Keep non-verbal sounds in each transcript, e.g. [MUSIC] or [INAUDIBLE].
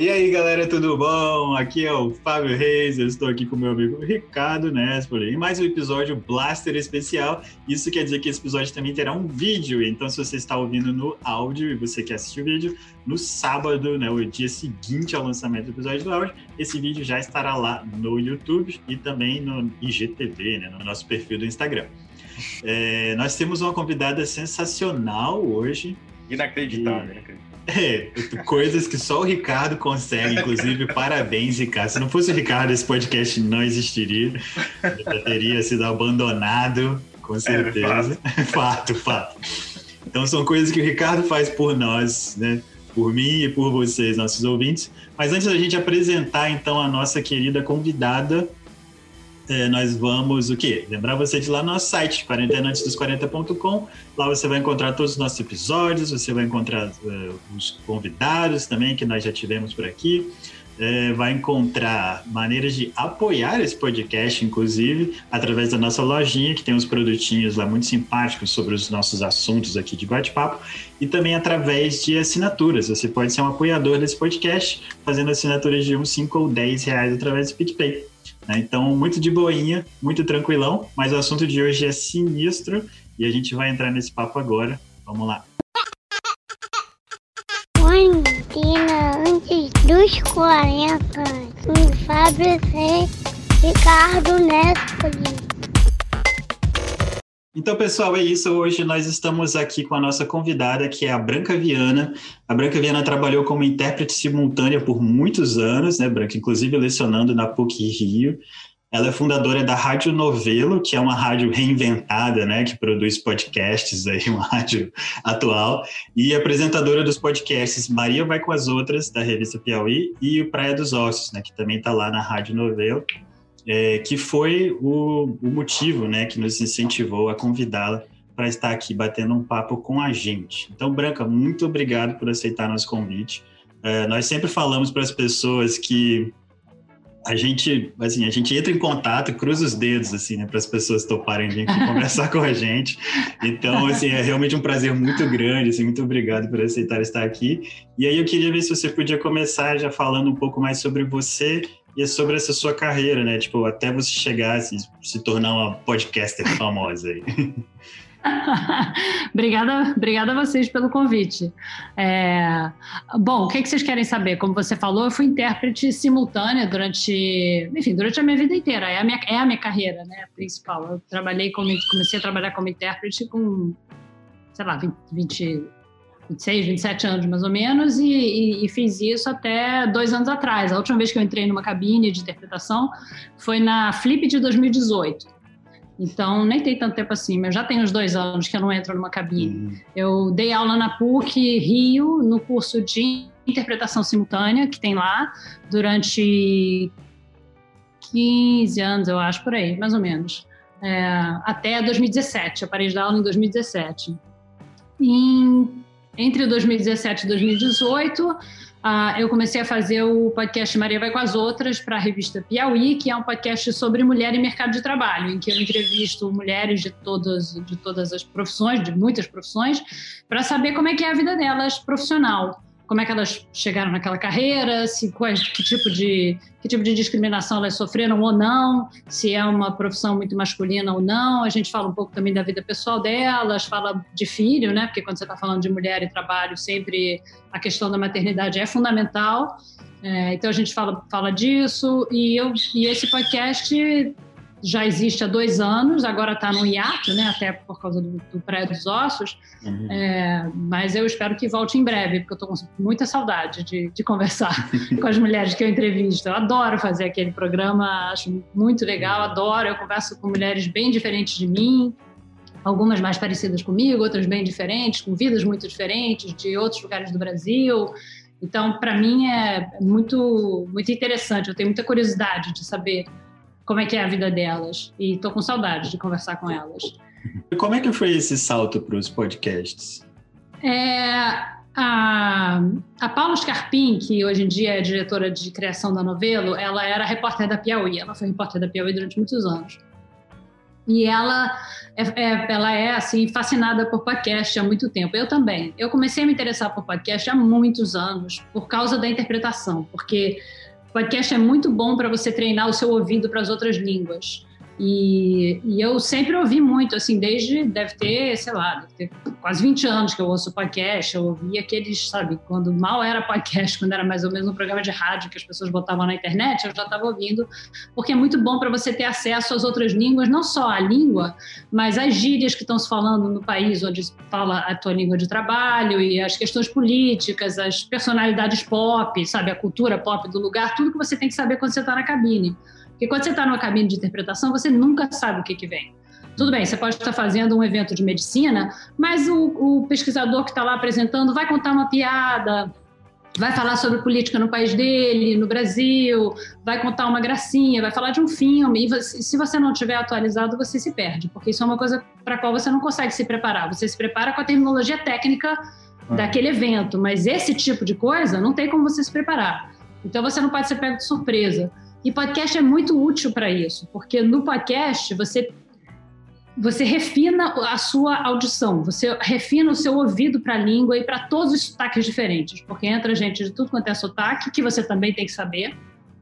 E aí, galera, tudo bom? Aqui é o Fábio Reis, eu estou aqui com meu amigo Ricardo Nespoli em mais um episódio Blaster especial. Isso quer dizer que esse episódio também terá um vídeo, então se você está ouvindo no áudio e você quer assistir o vídeo, no sábado, né, o dia seguinte ao lançamento do episódio do áudio, esse vídeo já estará lá no YouTube e também no IGTV, né, no nosso perfil do Instagram. É, nós temos uma convidada sensacional hoje. Inacreditável, e... inacreditável. É, coisas que só o Ricardo consegue, inclusive, parabéns, Ricardo. Se não fosse o Ricardo, esse podcast não existiria. Já teria sido abandonado, com é, certeza. É, fato. [LAUGHS] fato, fato. Então são coisas que o Ricardo faz por nós, né? Por mim e por vocês, nossos ouvintes. Mas antes da gente apresentar, então, a nossa querida convidada, é, nós vamos o quê? Lembrar você de lá no nosso site, quarentenaantesdos40.com. Lá você vai encontrar todos os nossos episódios, você vai encontrar uh, os convidados também que nós já tivemos por aqui. É, vai encontrar maneiras de apoiar esse podcast, inclusive, através da nossa lojinha, que tem uns produtinhos lá muito simpáticos sobre os nossos assuntos aqui de bate-papo, e também através de assinaturas. Você pode ser um apoiador desse podcast, fazendo assinaturas de uns 5 ou 10 reais através do PicPay. Né? Então, muito de boinha, muito tranquilão, mas o assunto de hoje é sinistro e a gente vai entrar nesse papo agora. Vamos lá. Quarentena antes dos 40, com Fábio C. Ricardo Nespoli. Então, pessoal, é isso. Hoje nós estamos aqui com a nossa convidada, que é a Branca Viana. A Branca Viana trabalhou como intérprete simultânea por muitos anos, né, Branca? Inclusive lecionando na PUC Rio. Ela é fundadora da Rádio Novelo, que é uma rádio reinventada, né, que produz podcasts aí, [LAUGHS] uma rádio atual, e apresentadora dos podcasts Maria Vai com as Outras, da revista Piauí, e o Praia dos Ossos, né, que também está lá na Rádio Novelo é, que foi o, o, motivo né, que nos incentivou a convidá-la para estar aqui batendo um papo com a gente. Então, Branca, muito obrigado por aceitar nosso convite. É, nós sempre falamos para as pessoas que a gente, assim, a gente entra em contato, cruza os dedos, assim, né, para as pessoas toparem vir conversar [LAUGHS] com a gente. Então, assim, é realmente um prazer muito grande, assim, muito obrigado por aceitar estar aqui. E aí eu queria ver se você podia começar já falando um pouco mais sobre você e é sobre essa sua carreira, né? Tipo, até você chegar se, se tornar uma podcaster [LAUGHS] famosa aí. [LAUGHS] obrigada, obrigada a vocês pelo convite. É, bom, o que, que vocês querem saber? Como você falou, eu fui intérprete simultânea durante, enfim, durante a minha vida inteira. É a minha, é a minha carreira, né, principal. Eu trabalhei como, comecei a trabalhar como intérprete com, sei lá, 20, 20 26, 27 anos mais ou menos, e, e, e, fiz isso até dois anos atrás. A última vez que eu entrei numa cabine de interpretação foi na Flip de 2018. Então, nem tem tanto tempo assim, mas já tem uns dois anos que eu não entro numa cabine. Uhum. Eu dei aula na PUC Rio, no curso de interpretação simultânea, que tem lá, durante 15 anos, eu acho, por aí, mais ou menos. É, até 2017, eu parei de dar aula em 2017. Em entre 2017 e 2018, uh, eu comecei a fazer o podcast Maria Vai com as Outras para a revista Piauí, que é um podcast sobre mulher e mercado de trabalho, em que eu entrevisto mulheres de todas, de todas as profissões, de muitas profissões, para saber como é que é a vida delas profissional como é que elas chegaram naquela carreira, se quais, que tipo de que tipo de discriminação elas sofreram ou não, se é uma profissão muito masculina ou não. A gente fala um pouco também da vida pessoal delas, fala de filho, né? Porque quando você está falando de mulher e trabalho, sempre a questão da maternidade é fundamental. É, então a gente fala, fala disso e eu e esse podcast já existe há dois anos, agora está no hiato, né, até por causa do, do pré dos ossos, uhum. é, mas eu espero que volte em breve, porque eu estou com muita saudade de, de conversar [LAUGHS] com as mulheres que eu entrevisto. Eu adoro fazer aquele programa, acho muito legal, adoro. Eu converso com mulheres bem diferentes de mim, algumas mais parecidas comigo, outras bem diferentes, com vidas muito diferentes, de outros lugares do Brasil. Então, para mim é muito muito interessante. Eu tenho muita curiosidade de saber como é que é a vida delas. E estou com saudade de conversar com elas. Como é que foi esse salto para os podcasts? É, a, a Paula Scarpim, que hoje em dia é diretora de criação da Novelo, ela era repórter da Piauí. Ela foi repórter da Piauí durante muitos anos. E ela é, é, ela é assim fascinada por podcast há muito tempo. Eu também. Eu comecei a me interessar por podcast há muitos anos por causa da interpretação, porque podcast é muito bom para você treinar o seu ouvido para as outras línguas. E, e, eu sempre ouvi muito, assim, desde, deve ter, sei lá, deve ter quase 20 anos que eu ouço podcast, eu ouvi aqueles, sabe, quando mal era podcast, [LAUGHS] quando era mais ou menos um programa de rádio que as pessoas botavam na internet, eu já estava ouvindo, porque é muito bom para você ter acesso às outras línguas, não só a língua, mas as gírias que estão se falando no país onde fala a tua língua de trabalho e as questões políticas, as personalidades pop, sabe, a cultura pop do lugar, tudo que você tem que saber quando você está na cabine. Porque quando você está numa cabine de interpretação, você nunca sabe o que, que vem. Tudo bem, você pode estar fazendo um evento de medicina, mas o, o pesquisador que está lá apresentando vai contar uma piada, vai falar sobre política no país dele, no Brasil, vai contar uma gracinha, vai falar de um filme. E você, se você não tiver atualizado, você se perde, porque isso é uma coisa para a qual você não consegue se preparar. Você se prepara com a terminologia técnica ah. daquele evento, mas esse tipo de coisa não tem como você se preparar. Então você não pode ser pego de surpresa. E podcast é muito útil para isso, porque no podcast você você refina a sua audição, você refina o seu ouvido para a língua e para todos os sotaques diferentes, porque entra gente de tudo quanto é sotaque, que você também tem que saber,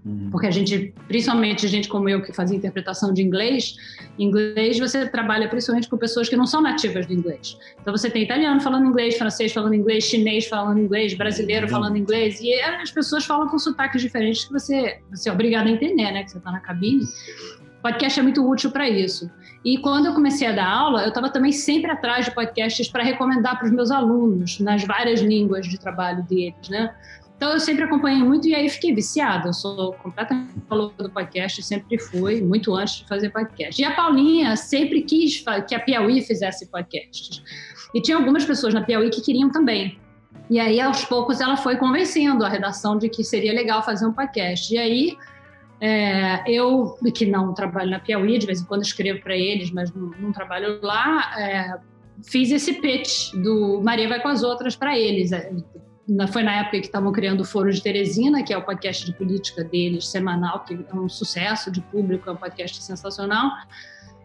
uhum. porque a gente, principalmente gente como eu que fazia interpretação de inglês, inglês você trabalha principalmente com pessoas que não são nativas do inglês. Então você tem italiano falando inglês, francês falando inglês, chinês falando inglês, brasileiro uhum. falando inglês, e as pessoas falam com sotaques diferentes que você, você é obrigado a entender, né, que você está na cabine. Podcast é muito útil para isso. E quando eu comecei a dar aula, eu estava também sempre atrás de podcasts para recomendar para os meus alunos, nas várias línguas de trabalho deles, né? Então eu sempre acompanhei muito e aí fiquei viciada. Eu sou completamente falou do podcast, sempre fui, muito antes de fazer podcast. E a Paulinha sempre quis que a Piauí fizesse podcast. E tinha algumas pessoas na Piauí que queriam também. E aí, aos poucos, ela foi convencendo a redação de que seria legal fazer um podcast. E aí, é, eu, que não trabalho na Piauí, de vez em quando escrevo para eles, mas não, não trabalho lá, é, fiz esse pitch do Maria Vai com as Outras para eles. Foi na época que estavam criando o Foro de Teresina, que é o podcast de política deles, semanal, que é um sucesso de público, é um podcast sensacional.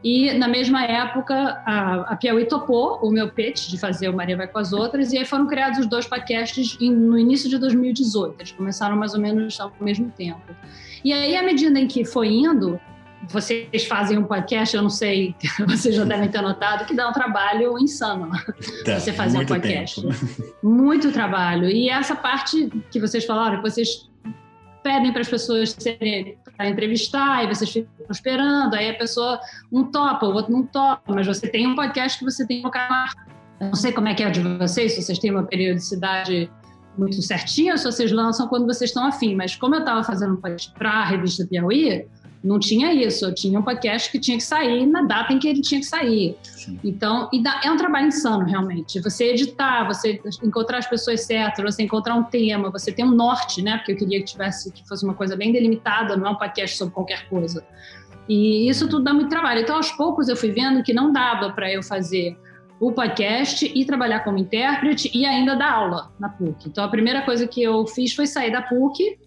E na mesma época, a, a Piauí topou o meu pitch de fazer o Maria Vai com as Outras, e aí foram criados os dois podcasts em, no início de 2018. Eles começaram mais ou menos ao mesmo tempo. E aí, à medida em que foi indo, vocês fazem um podcast, eu não sei, [LAUGHS] vocês já devem ter notado, que dá um trabalho insano tá, [LAUGHS] você fazer um podcast. Tempo. [LAUGHS] Muito trabalho. E essa parte que vocês falaram, que vocês pedem para as pessoas serem para entrevistar, e vocês ficam esperando, aí a pessoa um topa, o outro não topa, mas você tem um podcast que você tem que colocar. Não sei como é que é de vocês, se vocês têm uma periodicidade muito certinha, se vocês lançam quando vocês estão afim. Mas como eu estava fazendo um podcast para a revista Piauí, não tinha isso. Eu tinha um podcast que tinha que sair na data em que ele tinha que sair. Sim. Então, é um trabalho insano, realmente. Você editar, você encontrar as pessoas certas, você encontrar um tema, você tem um norte, né? Porque eu queria que tivesse que fosse uma coisa bem delimitada, não é um podcast sobre qualquer coisa. E isso tudo dá muito trabalho. Então, aos poucos, eu fui vendo que não dava para eu fazer o podcast e trabalhar como intérprete e ainda dar aula na PUC. Então, a primeira coisa que eu fiz foi sair da PUC,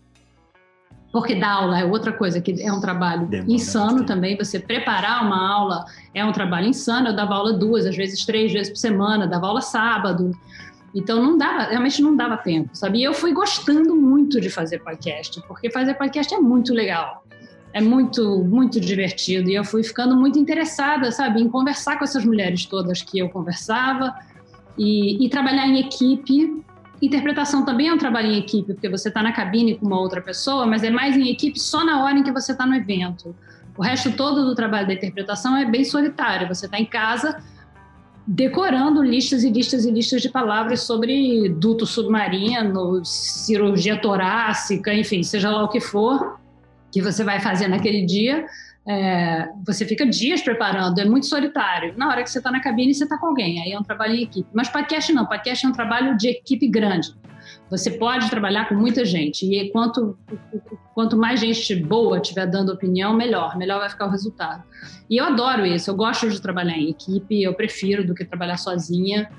porque dar aula é outra coisa que é um trabalho Demora insano também. Você preparar uma aula é um trabalho insano. Eu dava aula duas, às vezes três vezes por semana, dava aula sábado. Então não dava, realmente não dava tempo, sabe? E eu fui gostando muito de fazer podcast, porque fazer podcast é muito legal é muito, muito divertido. E eu fui ficando muito interessada, sabe, em conversar com essas mulheres todas que eu conversava e, e trabalhar em equipe. Interpretação também é um trabalho em equipe, porque você está na cabine com uma outra pessoa, mas é mais em equipe só na hora em que você está no evento. O resto todo do trabalho da interpretação é bem solitário. Você está em casa decorando listas e listas e listas de palavras sobre duto submarino, cirurgia torácica, enfim, seja lá o que for que você vai fazer naquele dia, é, você fica dias preparando, é muito solitário. Na hora que você está na cabine, você está com alguém, aí é um trabalho em equipe. Mas podcast não, podcast é um trabalho de equipe grande. Você pode trabalhar com muita gente, e quanto, quanto mais gente boa estiver dando opinião, melhor, melhor vai ficar o resultado. E eu adoro isso, eu gosto de trabalhar em equipe, eu prefiro do que trabalhar sozinha.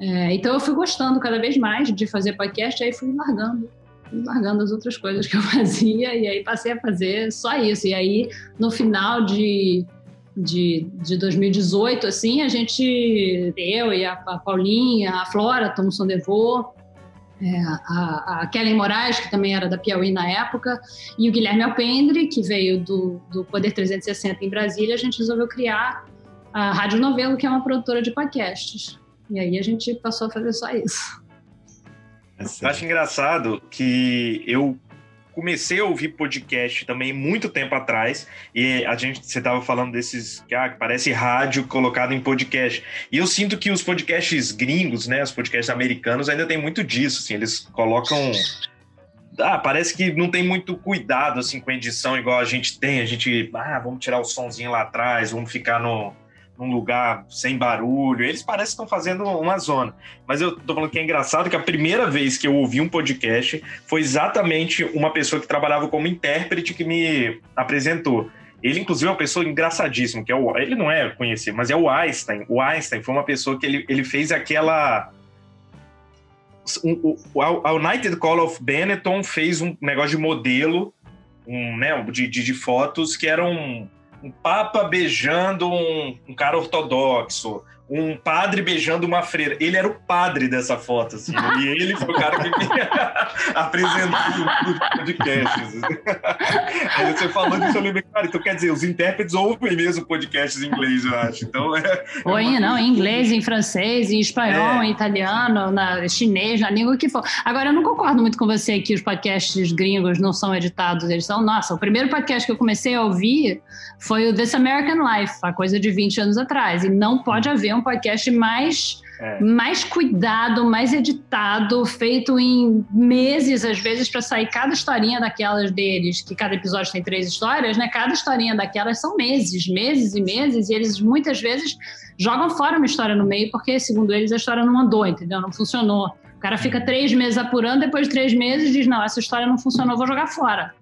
É, então eu fui gostando cada vez mais de fazer podcast, aí fui largando largando as outras coisas que eu [LAUGHS] fazia e aí passei a fazer só isso. E aí, no final de de, de 2018, assim, a gente, eu e a, a Paulinha, a Flora Thomson Devô, é, a, a Kellen Moraes, que também era da Piauí na época, e o Guilherme Alpendre, que veio do, do Poder 360 em Brasília, a gente resolveu criar a Rádio Novelo, que é uma produtora de podcasts. E aí a gente passou a fazer só isso. Eu acho engraçado que eu comecei a ouvir podcast também muito tempo atrás e a gente você estava falando desses que, ah, parece rádio colocado em podcast. E eu sinto que os podcasts gringos né os podcasts americanos ainda tem muito disso assim eles colocam ah, parece que não tem muito cuidado assim com a edição igual a gente tem. A gente ah vamos tirar o sonzinho lá atrás vamos ficar no num lugar sem barulho. Eles parecem que estão fazendo uma zona. Mas eu tô falando que é engraçado que a primeira vez que eu ouvi um podcast foi exatamente uma pessoa que trabalhava como intérprete que me apresentou. Ele, inclusive, é uma pessoa engraçadíssima, que é o. Ele não é conhecido, mas é o Einstein. O Einstein foi uma pessoa que ele, ele fez aquela. A United Call of Benetton fez um negócio de modelo, um, né, de, de, de fotos que eram um papa beijando um, um cara ortodoxo, um padre beijando uma freira. Ele era o padre dessa foto, assim. Né? e ele foi o cara que me [LAUGHS] apresentou o podcast. Assim. [LAUGHS] Aí você falou disso, eu lembrei, cara, então quer dizer, os intérpretes ouvem mesmo podcasts em inglês, eu acho. Então, é, Oi, é não, em inglês, em francês, em espanhol, é. em italiano, na chinês, na língua que for. Agora, eu não concordo muito com você que os podcasts gringos não são editados, eles são, nossa, o primeiro podcast que eu comecei a ouvir foi o This American Life, a coisa de 20 anos atrás, e não pode haver um podcast mais é. mais cuidado, mais editado, feito em meses, às vezes, para sair cada historinha daquelas deles, que cada episódio tem três histórias, né? Cada historinha daquelas são meses, meses e meses, e eles muitas vezes jogam fora uma história no meio, porque, segundo eles, a história não andou, entendeu? Não funcionou cara fica três meses apurando, depois de três meses diz: Não, essa história não funcionou, vou jogar fora.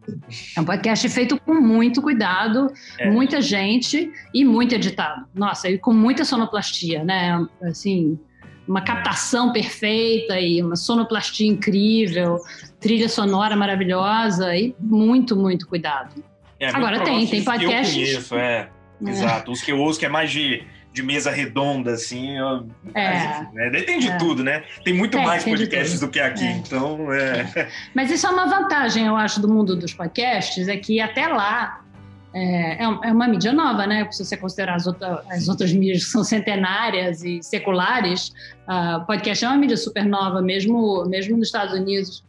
É um podcast feito com muito cuidado, é. muita gente e muito editado. Nossa, e com muita sonoplastia, né? Assim, uma captação perfeita e uma sonoplastia incrível, trilha sonora maravilhosa e muito, muito cuidado. É, Agora tem, tem podcasts. Que eu conheço, é. é. Exato. Os que eu ouço que é mais de de mesa redonda, assim. Eu, é. né? tem de é. tudo, né? Tem muito é, mais podcasts do que aqui, é. então é. [LAUGHS] Mas isso é uma vantagem, eu acho, do mundo dos podcasts, é que até lá é, é, é uma mídia nova, né? Se você considerar as, outra, as outras mídias que são centenárias e seculares, uh, podcast é uma mídia super nova, mesmo, mesmo nos Estados Unidos.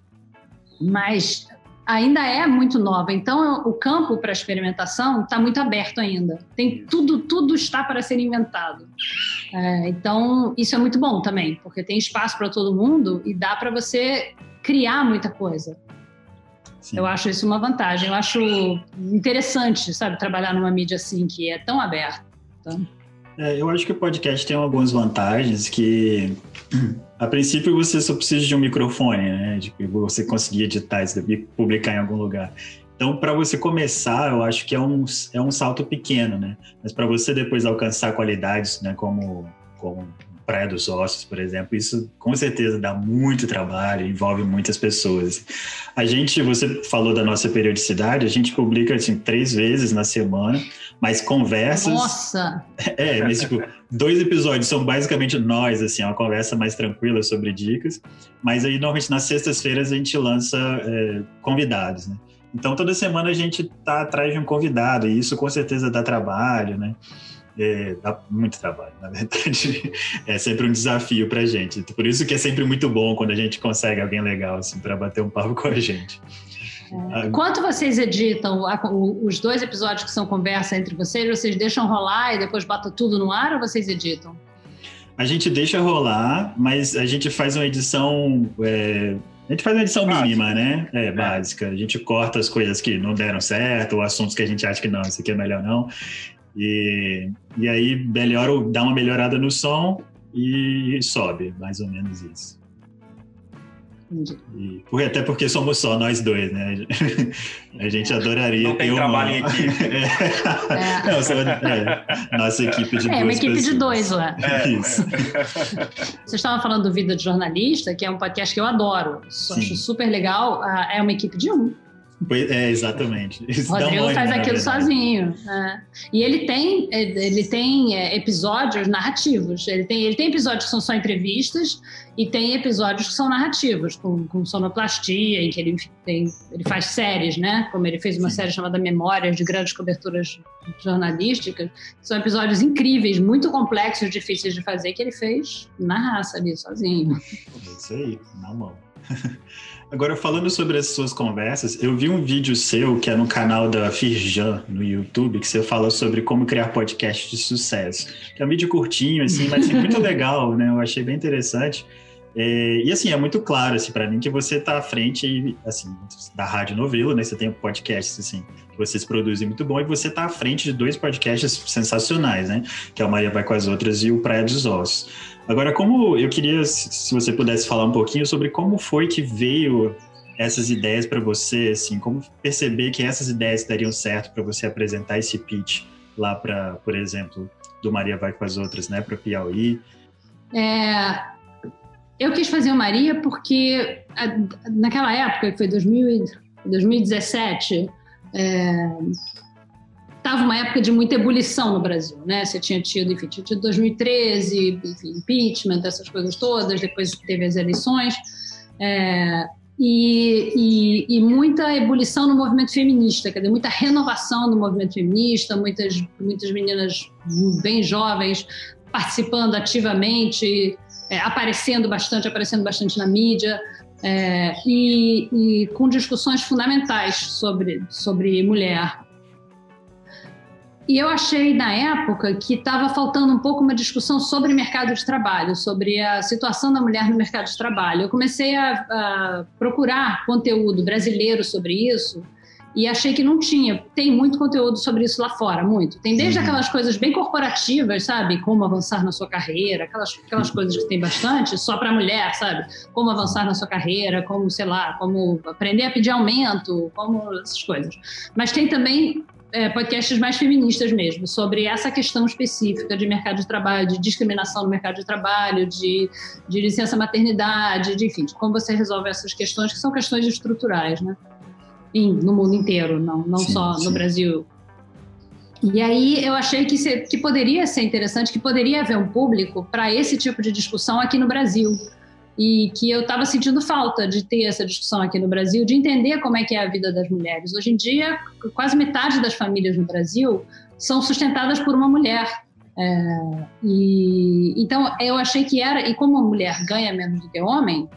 Mas ainda é muito nova. Então, o campo para experimentação está muito aberto ainda. Tem tudo, tudo está para ser inventado. É, então, isso é muito bom também, porque tem espaço para todo mundo e dá para você criar muita coisa. Sim. Eu acho isso uma vantagem. Eu acho interessante, sabe, trabalhar numa mídia assim que é tão aberta. É, eu acho que o podcast tem algumas vantagens que, a princípio, você só precisa de um microfone, né? De que você conseguir editar e publicar em algum lugar. Então, para você começar, eu acho que é um, é um salto pequeno, né? Mas para você depois alcançar qualidades, né? Como, como Praia dos Ossos, por exemplo, isso com certeza dá muito trabalho, envolve muitas pessoas. A gente, você falou da nossa periodicidade, a gente publica assim, três vezes na semana, mas conversas. Nossa! [LAUGHS] É, mas tipo, dois episódios são basicamente nós, assim, uma conversa mais tranquila sobre dicas, mas aí normalmente nas sextas-feiras a gente lança é, convidados, né? Então toda semana a gente tá atrás de um convidado, e isso com certeza dá trabalho, né? É, dá muito trabalho, na verdade. [LAUGHS] É sempre um desafio para a gente. Por isso que é sempre muito bom quando a gente consegue alguém legal assim para bater um papo com a gente. É. Quanto vocês editam os dois episódios que são conversa entre vocês? Vocês deixam rolar e depois botam tudo no ar ou vocês editam? A gente deixa rolar, mas a gente faz uma edição. É, a gente faz uma edição básica. mínima, né? É, básica. A gente corta as coisas que não deram certo, ou assuntos que a gente acha que não, isso aqui é melhor não. E, e aí melhora, dá uma melhorada no som e sobe, mais ou menos isso. E, até porque somos só nós dois, né? A gente adoraria Não ter tem trabalho uma... em equipe. é. [LAUGHS] Não, só, é, nossa equipe de é, duas É, uma equipe pessoas. de dois lá. É. Isso. [LAUGHS] Vocês estavam falando do Vida de Jornalista, que é um podcast que eu adoro. Acho super legal. Ah, é uma equipe de um É, exatamente. [LAUGHS] O Rodrigo faz aquilo sozinho. É. E ele tem, ele tem é, episódios narrativos. Ele tem, ele tem episódios que são só entrevistas e tem episódios que são narrativos, com, com sonoplastia, em que ele, tem, ele faz séries, né? Como ele fez uma Sim. série chamada Memórias, de grandes coberturas jornalísticas. São episódios incríveis, muito complexos, difíceis de fazer, que ele fez na raça ali, sozinho. É isso aí, na mão. [LAUGHS] Agora, falando sobre as suas conversas, eu vi um vídeo seu que é no canal da Firjan, no YouTube, que você fala sobre como criar podcast de sucesso. É um vídeo curtinho, assim, mas assim, muito [LAUGHS] legal, né? Eu achei bem interessante. É, e assim, é muito claro assim, para mim que você está à frente assim, da Rádio Novelo, né? Você tem um podcast assim, que vocês produzem muito bom, e você está à frente de dois podcasts sensacionais, né? Que é o Maria Vai com as Outras e o Praia dos Ossos. Agora, como eu queria, se você pudesse falar um pouquinho sobre como foi que veio essas ideias para você, assim, como perceber que essas ideias dariam certo para você apresentar esse pitch lá para, por exemplo, do Maria Vai com as Outras, né, para Piauí. É, eu quis fazer o Maria porque naquela época, que foi 2000, 2017, é, estava uma época de muita ebulição no Brasil, né? Você tinha tido, enfim, tinha tido 2013, enfim, impeachment, essas coisas todas, depois teve as eleições, é, e, e, e, muita ebulição no movimento feminista, quer dizer, muita renovação no movimento feminista, muitas, muitas meninas bem jovens participando ativamente, é, aparecendo bastante, aparecendo bastante na mídia, é, e, e, com discussões fundamentais sobre, sobre mulher. E eu achei na época que estava faltando um pouco uma discussão sobre mercado de trabalho, sobre a situação da mulher no mercado de trabalho. Eu comecei a, a procurar conteúdo brasileiro sobre isso e achei que não tinha. Tem muito conteúdo sobre isso lá fora, muito. Tem desde uhum. aquelas coisas bem corporativas, sabe? Como avançar na sua carreira, aquelas, aquelas coisas que tem bastante, só para mulher, sabe? Como avançar na sua carreira, como, sei lá, como aprender a pedir aumento, como essas coisas. Mas tem também é, podcasts mais feministas mesmo, sobre essa questão específica de mercado de trabalho, de discriminação no mercado de trabalho, de, de licença maternidade, de, enfim, de como você resolve essas questões, que são questões estruturais, né? no mundo inteiro, não, não sim, só sim. no Brasil. E aí eu achei que, se, que poderia ser interessante, que poderia haver um público para esse tipo de discussão aqui no Brasil e que eu estava sentindo falta de ter essa discussão aqui no Brasil, de entender como é que é a vida das mulheres. Hoje em dia, quase metade das famílias no Brasil são sustentadas por uma mulher. É, e então eu achei que era e como a mulher ganha menos do que o homem,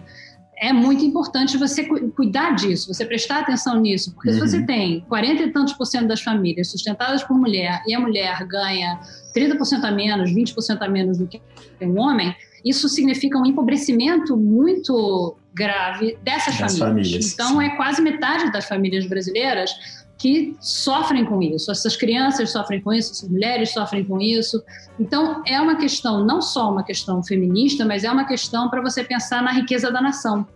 é muito importante você cuidar disso, você prestar atenção nisso, porque uhum. se você uhum. tem 40 e tantos por cento das famílias sustentadas por mulher e a mulher ganha 30% a menos, 20% a menos do que um homem, isso significa um empobrecimento muito grave dessas famílias. famílias. Então, é quase metade das famílias brasileiras que sofrem com isso. Essas crianças sofrem com isso, essas mulheres sofrem com isso. Então, é uma questão, não só uma questão feminista, mas é uma questão para você pensar na riqueza da nação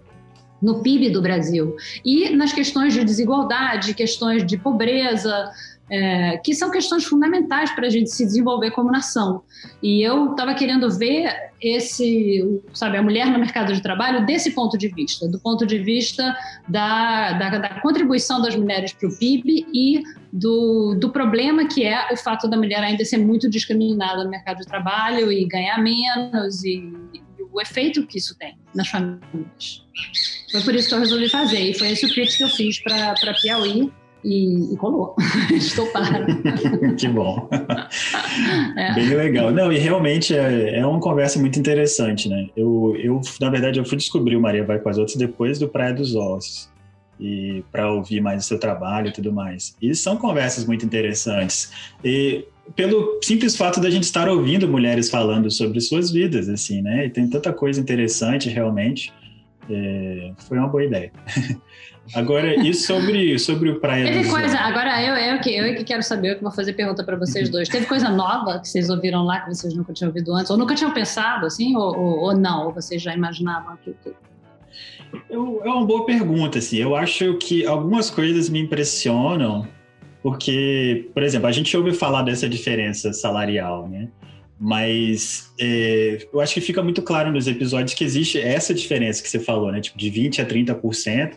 no PIB do Brasil e nas questões de desigualdade, questões de pobreza, é, que são questões fundamentais para a gente se desenvolver como nação. E eu estava querendo ver esse, sabe, a mulher no mercado de trabalho desse ponto de vista, do ponto de vista da, da, da contribuição das mulheres para o PIB e do, do problema que é o fato da mulher ainda ser muito discriminada no mercado de trabalho e ganhar menos e, e o efeito que isso tem nas famílias. Foi por isso que eu resolvi fazer e foi esse o pitch que eu fiz para Piauí e, e colou. [LAUGHS] Estou para. [LAUGHS] que bom. É. Bem legal. Não, e realmente é, é uma conversa muito interessante, né? Eu, eu, na verdade, eu fui descobrir o Maria Vai com as Outras depois do Praia dos Ossos. E para ouvir mais o seu trabalho e tudo mais. E são conversas muito interessantes. E pelo simples fato da gente estar ouvindo mulheres falando sobre suas vidas, assim, né? E tem tanta coisa interessante, realmente. É, foi uma boa ideia. [LAUGHS] Agora, e sobre, sobre o Praia Teve dos coisa, agora eu, eu, que, eu que quero saber, eu que vou fazer pergunta para vocês dois. Teve coisa nova que vocês ouviram lá que vocês nunca tinham ouvido antes? Ou nunca tinham pensado, assim? Ou, ou, ou não? Ou vocês já imaginavam aquilo tudo? Eu, é uma boa pergunta, assim. Eu acho que algumas coisas me impressionam, porque, por exemplo, a gente ouve falar dessa diferença salarial, né? Mas é, eu acho que fica muito claro nos episódios que existe essa diferença que você falou, né? Tipo, de 20% a 30%.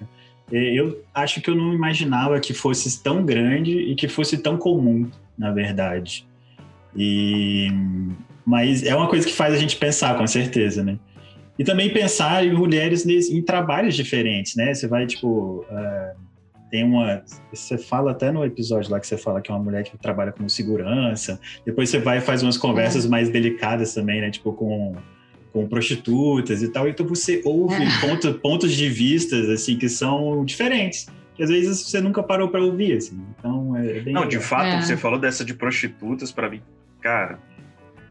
Eu acho que eu não imaginava que fosse tão grande e que fosse tão comum, na verdade. E mas é uma coisa que faz a gente pensar, com certeza, né? E também pensar em mulheres em trabalhos diferentes, né? Você vai, tipo, uh, tem uma. Você fala até no episódio lá que você fala que é uma mulher que trabalha como segurança. Depois você vai e faz umas conversas é. mais delicadas também, né? Tipo, com, com prostitutas e tal. Então você ouve é. ponto, pontos de vistas, assim, que são diferentes. Que às vezes você nunca parou para ouvir, assim. Então é bem. Não, legal. de fato, é. você falou dessa de prostitutas, para mim, cara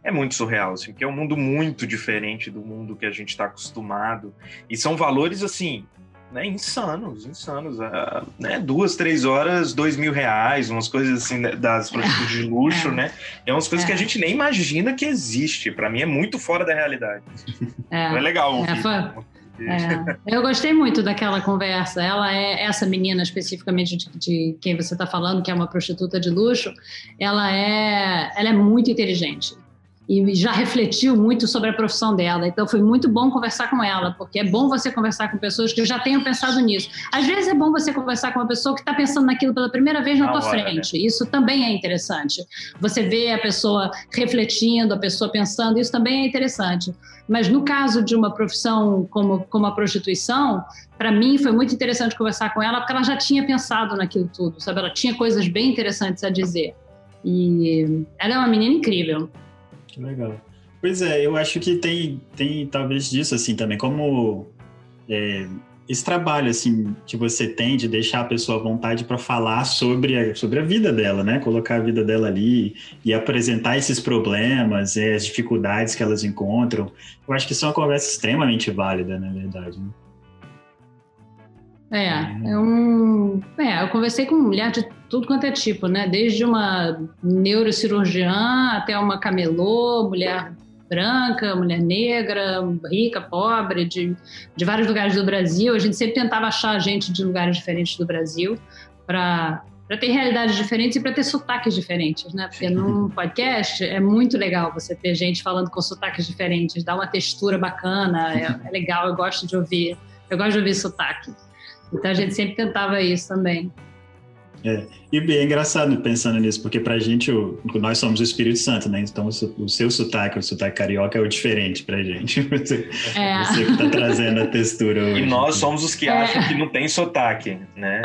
é muito surreal, assim, porque é um mundo muito diferente do mundo que a gente está acostumado. E são valores, assim, né, insanos, insanos. Uh, né, duas, três horas, dois mil reais, umas coisas assim né, das prostitutas de [LAUGHS] luxo, é. né? É umas coisas é. que a é. gente nem imagina que existe. Para mim é muito fora da realidade. É, é legal. Ouvir. É, eu gostei muito daquela conversa. Ela é essa menina especificamente de, de quem você está falando, que é uma prostituta de luxo. Ela é, ela é muito inteligente e já refletiu muito sobre a profissão dela. Então foi muito bom conversar com ela, porque é bom você conversar com pessoas que já tenham pensado nisso. Às vezes é bom você conversar com uma pessoa que está pensando naquilo pela primeira vez na tua hora, frente. Né? Isso também é interessante. Você vê a pessoa refletindo, a pessoa pensando, isso também é interessante. Mas no caso de uma profissão como, como a prostituição, para mim foi muito interessante conversar com ela, porque ela já tinha pensado naquilo tudo, sabe? Ela tinha coisas bem interessantes a dizer. E ela é uma menina incrível. Que legal. Pois é, eu acho que tem, tem talvez disso, assim, também, como é, esse trabalho, assim, que você tem de deixar a pessoa à vontade para falar sobre a, sobre a vida dela, né? Colocar a vida dela ali e apresentar esses problemas, e as dificuldades que elas encontram. Eu acho que isso é uma conversa extremamente válida, na verdade. Né? É, é É, eu conversei com mulher de tudo quanto é tipo, né? Desde uma neurocirurgiã até uma camelô, mulher branca, mulher negra, rica, pobre, de, de vários lugares do Brasil. A gente sempre tentava achar gente de lugares diferentes do Brasil para para ter realidades diferentes e para ter sotaques diferentes, né? Porque num podcast é muito legal você ter gente falando com sotaques diferentes, dá uma textura bacana, é, é legal, eu gosto de ouvir, eu gosto de ouvir sotaque. Então a gente sempre tentava isso também. É. E é engraçado pensando nisso, porque pra gente, o, nós somos o Espírito Santo, né? Então o, seu sotaque, o sotaque carioca, é o diferente pra gente. [LAUGHS] Você, é. você que tá trazendo a textura hoje. E nós somos os que é. acham que não tem sotaque, né?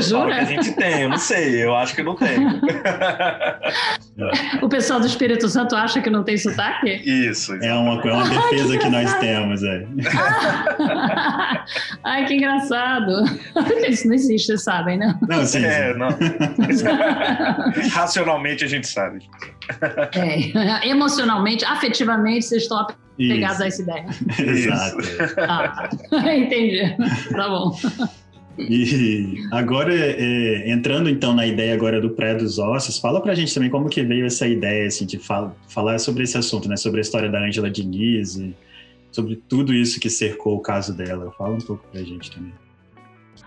Jura? que a gente tem, eu não sei, eu acho que não tem. [LAUGHS] o pessoal do Espírito Santo acha que não tem sotaque? Isso. É uma, é uma defesa que nós temos, é. [LAUGHS] Ai, que engraçado. Isso não existe, vocês sabem, né? Não, sim. É, não. [LAUGHS] Racionalmente a gente sabe. É, [LAUGHS] emocionalmente, afetivamente, vocês estão apegados a essa ideia. [LAUGHS] Exato. Ah, entendi. Tá bom. E agora, é, entrando então na ideia agora do pré dos ossos, fala pra gente também como que veio essa ideia assim, de fal falar sobre esse assunto, né? Sobre a história da Angela Diniz, sobre tudo isso que cercou o caso dela. Fala um pouco pra gente também.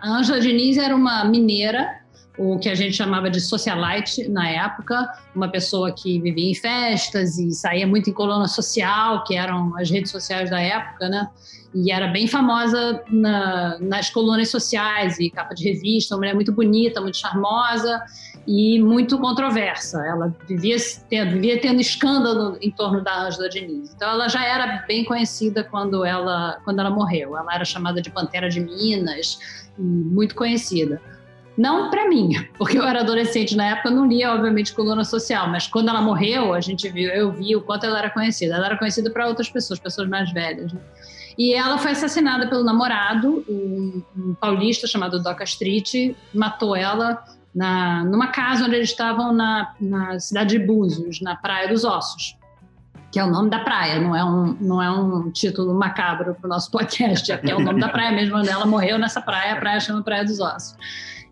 A Ângela Diniz era uma mineira, o que a gente chamava de socialite na época, uma pessoa que vivia em festas e saía muito em coluna social, que eram as redes sociais da época, né? E era bem famosa na, nas colunas sociais e capa de revista, uma mulher muito bonita, muito charmosa e muito controversa. Ela vivia tendo, vivia tendo escândalo em torno da Ângela Diniz. Então ela já era bem conhecida quando ela, quando ela morreu. Ela era chamada de Pantera de Minas, muito conhecida. Não para mim, porque eu era adolescente na época, não lia, obviamente, coluna social, mas quando ela morreu, a gente viu, eu vi o quanto ela era conhecida. Ela era conhecida para outras pessoas, pessoas mais velhas. Né? E ela foi assassinada pelo namorado, um, um paulista chamado Doca Street, matou ela na, numa casa onde eles estavam na, na cidade de Búzios, na Praia dos Ossos que é o nome da praia, não é um, não é um título macabro para o nosso podcast, é, é o nome da praia mesmo, onde ela morreu nessa praia, a praia chama Praia dos Ossos.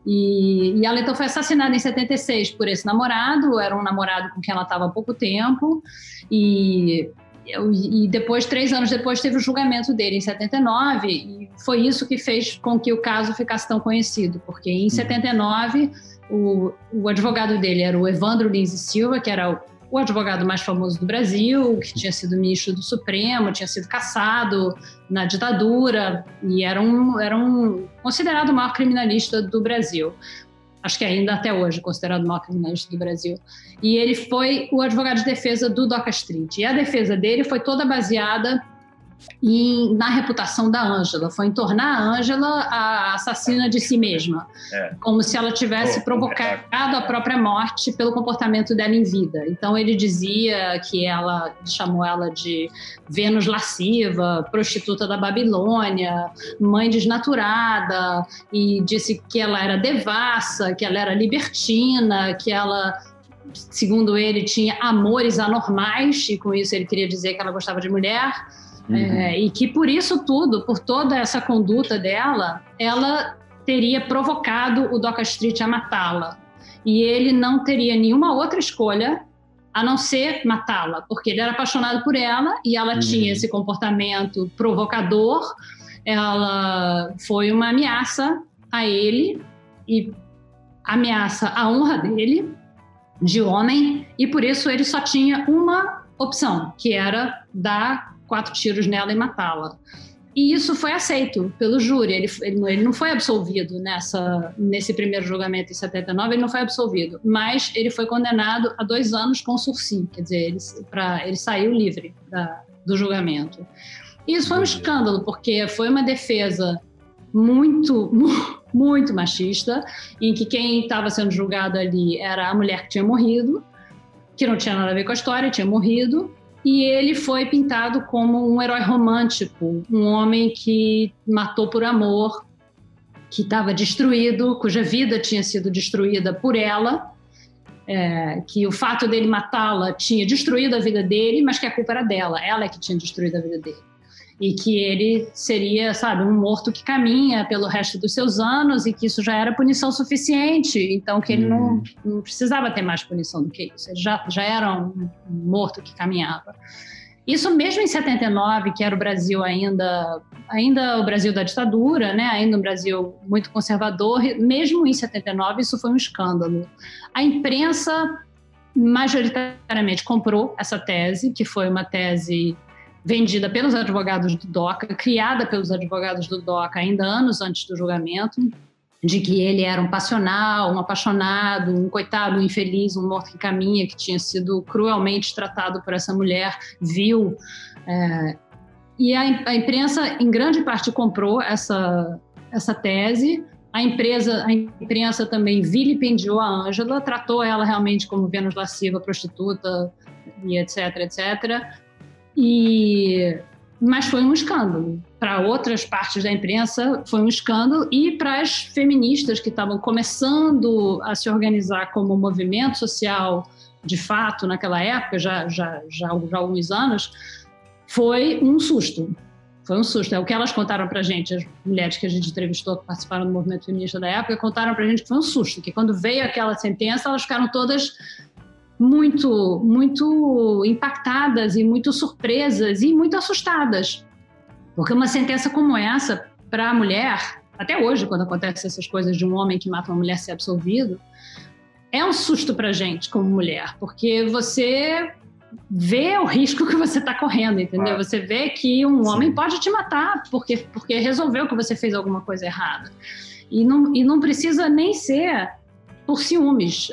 E, e ela então foi assassinada em 76 por esse namorado, era um namorado com quem ela estava há pouco tempo, e, e depois, três anos depois, teve o julgamento dele em 79, e foi isso que fez com que o caso ficasse tão conhecido, porque em 79 o, o advogado dele era o Evandro Lins e Silva, que era o o advogado mais famoso do Brasil, que tinha sido ministro do Supremo, tinha sido caçado na ditadura e era um, era um considerado o maior criminalista do Brasil. Acho que ainda até hoje considerado o maior criminalista do Brasil. E ele foi o advogado de defesa do Doca Street. E a defesa dele foi toda baseada e na reputação da Ângela, foi em tornar a Ângela a assassina de si mesma, é. como se ela tivesse oh, provocado a própria morte pelo comportamento dela em vida. Então ele dizia que ela chamou ela de Vênus lasciva, prostituta da Babilônia, mãe desnaturada, e disse que ela era devassa, que ela era libertina, que ela segundo ele tinha amores anormais e com isso ele queria dizer que ela gostava de mulher. Uhum. É, e que por isso tudo, por toda essa conduta dela, ela teria provocado o Doca Street a matá-la. E ele não teria nenhuma outra escolha a não ser matá-la, porque ele era apaixonado por ela e ela uhum. tinha esse comportamento provocador. Ela foi uma ameaça a ele e ameaça a honra dele de homem e por isso ele só tinha uma opção, que era dar quatro tiros nela e matá-la. E isso foi aceito pelo júri. Ele, ele, ele, não foi absolvido nessa, nesse primeiro julgamento em 79, ele não foi absolvido. Mas ele foi condenado a dois anos com sursi, quer dizer, ele, pra, ele saiu livre da, do julgamento. E isso foi um escândalo, porque foi uma defesa muito, muito machista, em que quem estava sendo julgado ali era a mulher que tinha morrido, que não tinha nada a ver com a história, tinha morrido, e ele foi pintado como um herói romântico, um homem que matou por amor, que estava destruído, cuja vida tinha sido destruída por ela, é, que o fato dele matá-la tinha destruído a vida dele, mas que a culpa era dela, ela é que tinha destruído a vida dele e que ele seria, sabe, um morto que caminha pelo resto dos seus anos e que isso já era punição suficiente, então que ele não, hum. não precisava ter mais punição do que isso, ele já, já era um, um morto que caminhava. Isso mesmo em 79, que era o Brasil ainda, ainda o Brasil da ditadura, né? ainda um Brasil muito conservador, mesmo em 79 isso foi um escândalo. A imprensa majoritariamente comprou essa tese, que foi uma tese vendida pelos advogados do DOCA, criada pelos advogados do DOCA ainda anos antes do julgamento, de que ele era um passional, um apaixonado, um coitado, um infeliz, um morto que caminha, que tinha sido cruelmente tratado por essa mulher vil. É, e a, a, imprensa, em grande parte, comprou essa, essa tese. A, empresa, a imprensa também vilipendiou a Ângela, tratou ela realmente como Vênus lasciva, prostituta e etc, etc. E mas foi um escândalo. Para outras partes da imprensa, foi um escândalo, e para as feministas que estavam começando a se organizar como movimento social de fato naquela época, já, já, já, já há alguns anos, foi um susto. Foi um susto. É o que elas contaram para gente, as mulheres que a gente entrevistou que participaram do movimento feminista da época, contaram para gente que foi um susto, que quando veio aquela sentença, elas ficaram todas muito, muito impactadas e muito surpresas e muito assustadas. Porque uma sentença como essa, para a mulher, até hoje, quando acontecem essas coisas de um homem que mata uma mulher ser absolvido, é um susto para gente como mulher, porque você vê o risco que você está correndo, entendeu? Você vê que um Sim. homem pode te matar porque, porque resolveu que você fez alguma coisa errada. E não, e não precisa nem ser por ciúmes.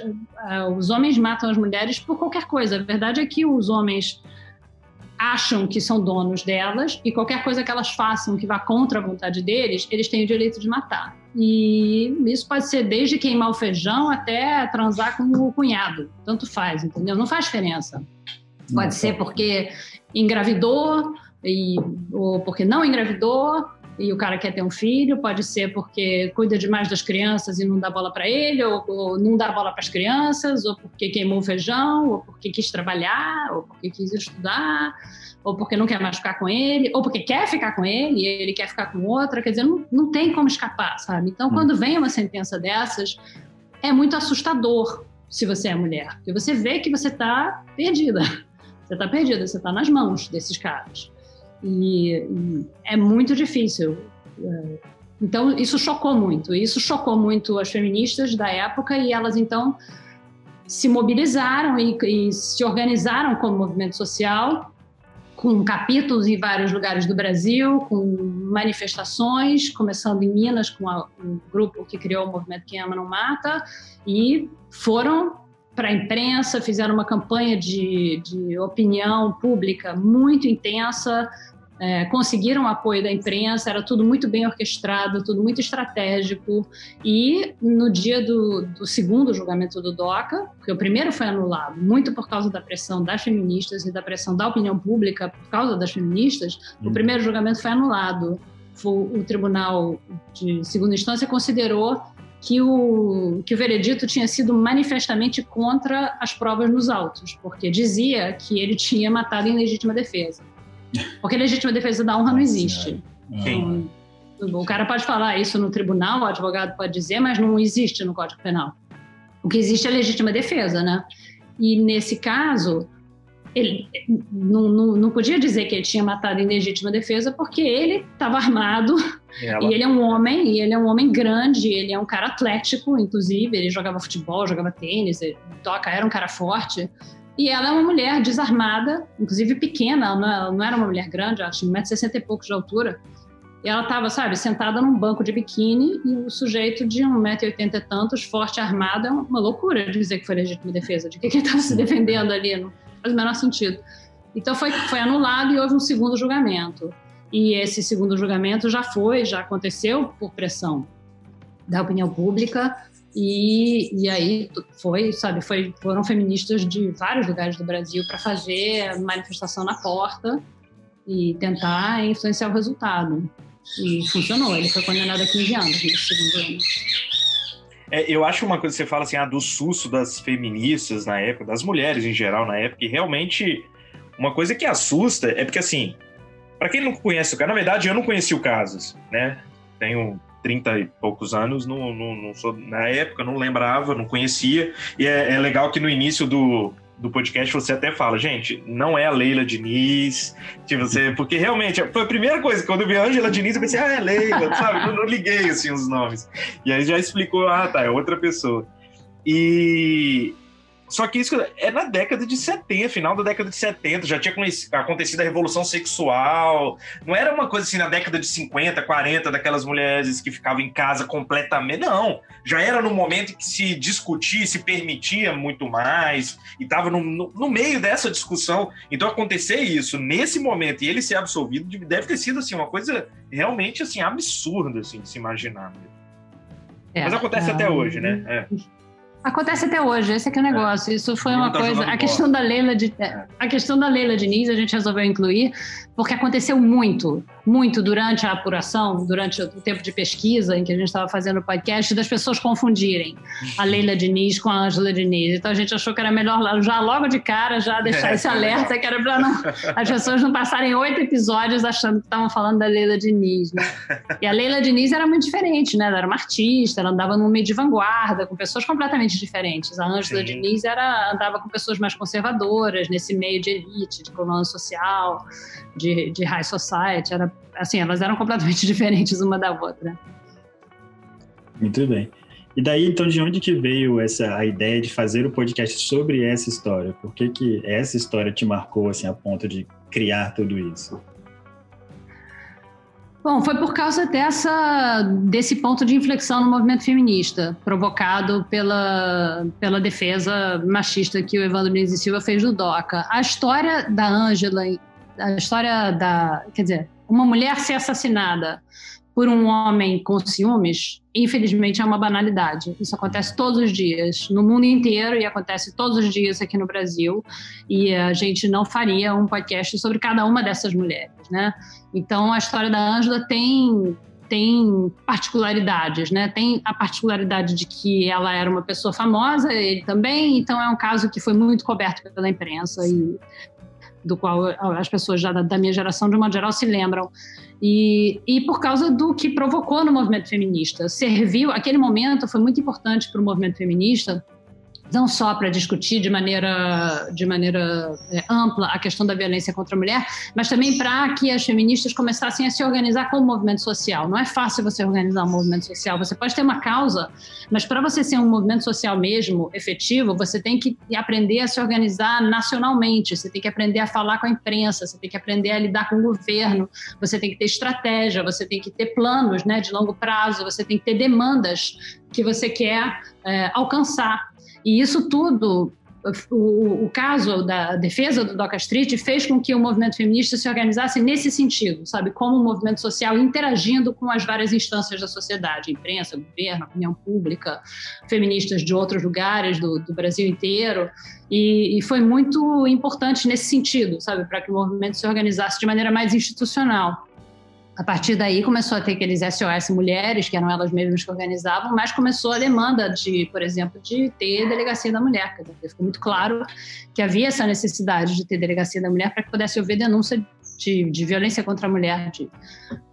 É, os homens matam as mulheres por qualquer coisa. A verdade é que os homens acham que são donos delas e qualquer coisa que elas façam que vá contra a vontade deles, eles têm o direito de matar. E isso pode ser desde queimar o feijão até transar com o cunhado. Tanto faz, entendeu? Não faz diferença. Pode ser porque engravidou e, ou porque não engravidou e o cara quer ter um filho, pode ser porque cuida demais das crianças e não dá bola para ele, ou, ou, não dá bola para as crianças, ou porque queimou o feijão, ou porque quis trabalhar, ou porque quis estudar, ou porque não quer mais ficar com ele, ou porque quer ficar com ele e ele quer ficar com outra, quer dizer, não, não tem como escapar, sabe? Então, hum. quando vem uma sentença dessas, é muito assustador se você é mulher, porque você vê que você está perdida. Você está perdida, você está nas mãos desses caras. E, e é muito difícil. É, então, isso chocou muito. Isso chocou muito as feministas da época e elas, então, se mobilizaram e, e se organizaram como movimento social, com capítulos em vários lugares do Brasil, com manifestações, começando em Minas com a, o grupo que criou o movimento Quem Ama Não Mata, e foram para a imprensa, fizeram uma campanha de, de opinião pública muito intensa, é, conseguiram o apoio da imprensa, era tudo muito bem orquestrado, tudo muito estratégico. E no dia do, do, segundo julgamento do DOCA, porque o primeiro foi anulado, muito por causa da pressão das feministas e da pressão da opinião pública por causa das feministas, uhum. o primeiro julgamento foi anulado. O, o tribunal de segunda instância considerou que o, que o veredito tinha sido manifestamente contra as provas nos autos, porque dizia que ele tinha matado em legítima defesa. Porque legítima defesa da honra não existe. Então, o cara pode falar isso no tribunal, o advogado pode dizer, mas não existe no Código Penal. O que existe é legítima defesa, né? E nesse caso, ele não, não, não podia dizer que ele tinha matado em legítima defesa porque ele estava armado Ela. e ele é um homem, e ele é um homem grande, ele é um cara atlético, inclusive, ele jogava futebol, jogava tênis, toca, era um cara forte. E ela é uma mulher desarmada, inclusive pequena, ela não era uma mulher grande, ela tinha 1,60m e pouco de altura. E ela estava, sabe, sentada num banco de biquíni e o sujeito de 1,80m e tantos, forte, armado, é uma loucura dizer que foi legítima defesa. De que, que ele estava se defendendo ali? Não faz o menor sentido. Então foi, foi anulado e houve um segundo julgamento. E esse segundo julgamento já foi, já aconteceu por pressão da opinião pública e, e aí foi, sabe, foi, foram feministas de vários lugares do Brasil para fazer manifestação na porta e tentar influenciar o resultado. E funcionou, ele foi condenado a 15 anos nesse segundo ano. É, eu acho uma coisa que você fala assim, ah, do susto das feministas na época, das mulheres em geral na época, e realmente uma coisa que assusta é porque assim, para quem não conhece o caso, na verdade eu não conheci o caso, né? Tenho 30 e poucos anos, não, não, não sou, na época não lembrava, não conhecia. E é, é, legal que no início do, do podcast você até fala, gente, não é a Leila Diniz, tipo, você, porque realmente foi a primeira coisa, quando eu vi a Angela Diniz, eu pensei, ah, é Leila, [LAUGHS] sabe? Eu não liguei assim os nomes. E aí já explicou, ah, tá, é outra pessoa. E só que isso é na década de 70, final da década de 70, já tinha acontecido a revolução sexual. Não era uma coisa assim na década de 50, 40, daquelas mulheres que ficavam em casa completamente. Não. Já era no momento que se discutia, se permitia muito mais, e estava no, no, no, meio dessa discussão. Então, acontecer isso nesse momento e ele ser absolvido deve ter sido assim, uma coisa realmente assim, absurda assim, de se imaginar. É, Mas acontece é, até hoje, né? É. Acontece até hoje, esse aqui é o negócio. Isso foi uma tá coisa. A questão da Leila de, é. a questão da Leila Diniz a gente resolveu incluir porque aconteceu muito, muito durante a apuração, durante o tempo de pesquisa em que a gente estava fazendo o podcast, das pessoas confundirem a Leila Diniz com a Ângela Diniz. Então a gente achou que era melhor já logo de cara já deixar esse alerta que era para as pessoas não passarem oito episódios achando que estavam falando da Leila Diniz, né? E a Leila Diniz era muito diferente, né? Ela era uma artista, ela andava num meio de vanguarda com pessoas completamente diferentes. A Ângela Diniz era andava com pessoas mais conservadoras nesse meio de elite, de coluna social de, de high society, era, assim, elas eram completamente [LAUGHS] diferentes uma da outra. Muito bem. E daí, então, de onde que veio essa a ideia de fazer o podcast sobre essa história? Por que, que essa história te marcou, assim, a ponto de criar tudo isso? Bom, foi por causa dessa, desse ponto de inflexão no movimento feminista, provocado pela, pela defesa machista que o Evandro e Silva fez do DOCA. A história da Ângela a história da. Quer dizer, uma mulher ser assassinada por um homem com ciúmes, infelizmente é uma banalidade. Isso acontece todos os dias, no mundo inteiro, e acontece todos os dias aqui no Brasil. E a gente não faria um podcast sobre cada uma dessas mulheres, né? Então a história da Ângela tem tem particularidades, né? Tem a particularidade de que ela era uma pessoa famosa, ele também, então é um caso que foi muito coberto pela imprensa e do qual as pessoas já da, minha geração, de uma geral, se lembram. E, e por causa do que provocou no movimento feminista. Serviu, aquele momento foi muito importante para o movimento feminista, não só para discutir de maneira, de maneira é, ampla a questão da violência contra a mulher, mas também para que as feministas começassem a se organizar como movimento social. Não é fácil você organizar um movimento social. Você pode ter uma causa, mas para você ser um movimento social mesmo, efetivo, você tem que aprender a se organizar nacionalmente, você tem que aprender a falar com a imprensa, você tem que aprender a lidar com o governo, você tem que ter estratégia, você tem que ter planos né, de longo prazo, você tem que ter demandas que você quer é, alcançar. E isso tudo, o, o, caso da defesa do Doca Street fez com que o movimento feminista se organizasse nesse sentido, sabe? Como um movimento social interagindo com as várias instâncias da sociedade, imprensa, governo, opinião pública, feministas de outros lugares do, do Brasil inteiro. E, e foi muito importante nesse sentido, sabe? Para que o movimento se organizasse de maneira mais institucional. A partir daí começou a ter aqueles SOS mulheres, que eram elas mesmas que organizavam, mas começou a demanda de, por exemplo, de ter delegacia da mulher. Ficou muito claro que havia essa necessidade de ter delegacia da mulher para que pudesse haver denúncia de, de, violência contra a mulher de,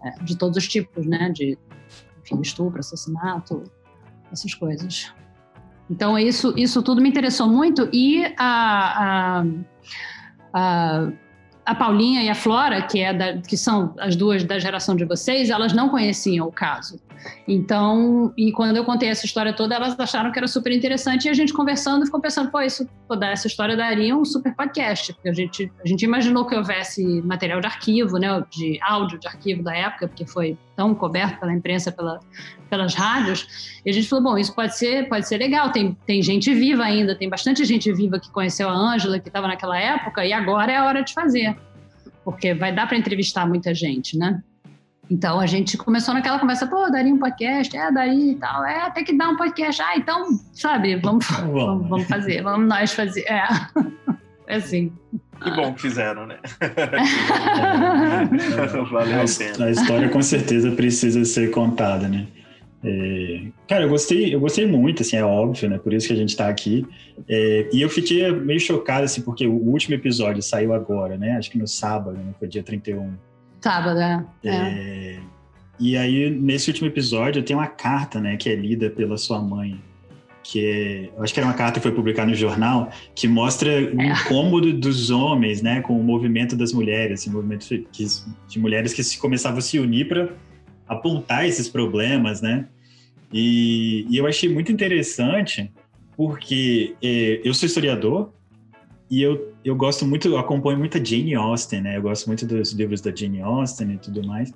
é, de todos os tipos, né? De enfim, estupro, assassinato, essas coisas. Então isso, isso tudo me interessou muito e a, a, a a Paulinha e a Flora, que, é da, que são as duas da geração de vocês, elas não conheciam o caso. Então, e quando eu contei essa história toda, elas acharam que era super interessante e a gente conversando ficou pensando, pô, isso, pô, essa história daria um super podcast, porque a gente, a gente imaginou que houvesse material de arquivo, né, de áudio de arquivo da época, porque foi tão coberto pela imprensa, pela, pelas rádios, e a gente falou, bom, isso pode ser, pode ser legal, tem, tem gente viva ainda, tem bastante gente viva que conheceu a Ângela, que estava naquela época, e agora é a hora de fazer, porque vai dar para entrevistar muita gente, né? Então a gente começou naquela conversa, pô, daria um podcast, é, daria e tal, é, até que dá um podcast, ah, então, sabe, vamos, vamos, vamos fazer, vamos nós fazer, é, [LAUGHS] é assim. Que bom que fizeram, né? [LAUGHS] Valeu a, pena. a história com certeza precisa ser contada, né? É, cara, eu gostei, eu gostei muito, assim, é óbvio, né? Por isso que a gente tá aqui. É, e eu fiquei meio chocado, assim, porque o último episódio saiu agora, né? Acho que no sábado, né? Foi dia 31 Sábado, é. é. E aí, nesse último episódio, tem uma carta, né, que é lida pela sua mãe, que é, eu acho que era uma carta que foi publicada no jornal, que mostra o é. incômodo dos homens, né, com o movimento das mulheres, o movimento que, de mulheres que se começavam a se unir para apontar esses problemas, né? E, e, eu achei muito interessante, porque é, eu sou historiador, e eu, eu gosto muito, eu acompanho muito a Jane Austen, né? Eu gosto muito dos livros da Jane Austen e tudo mais.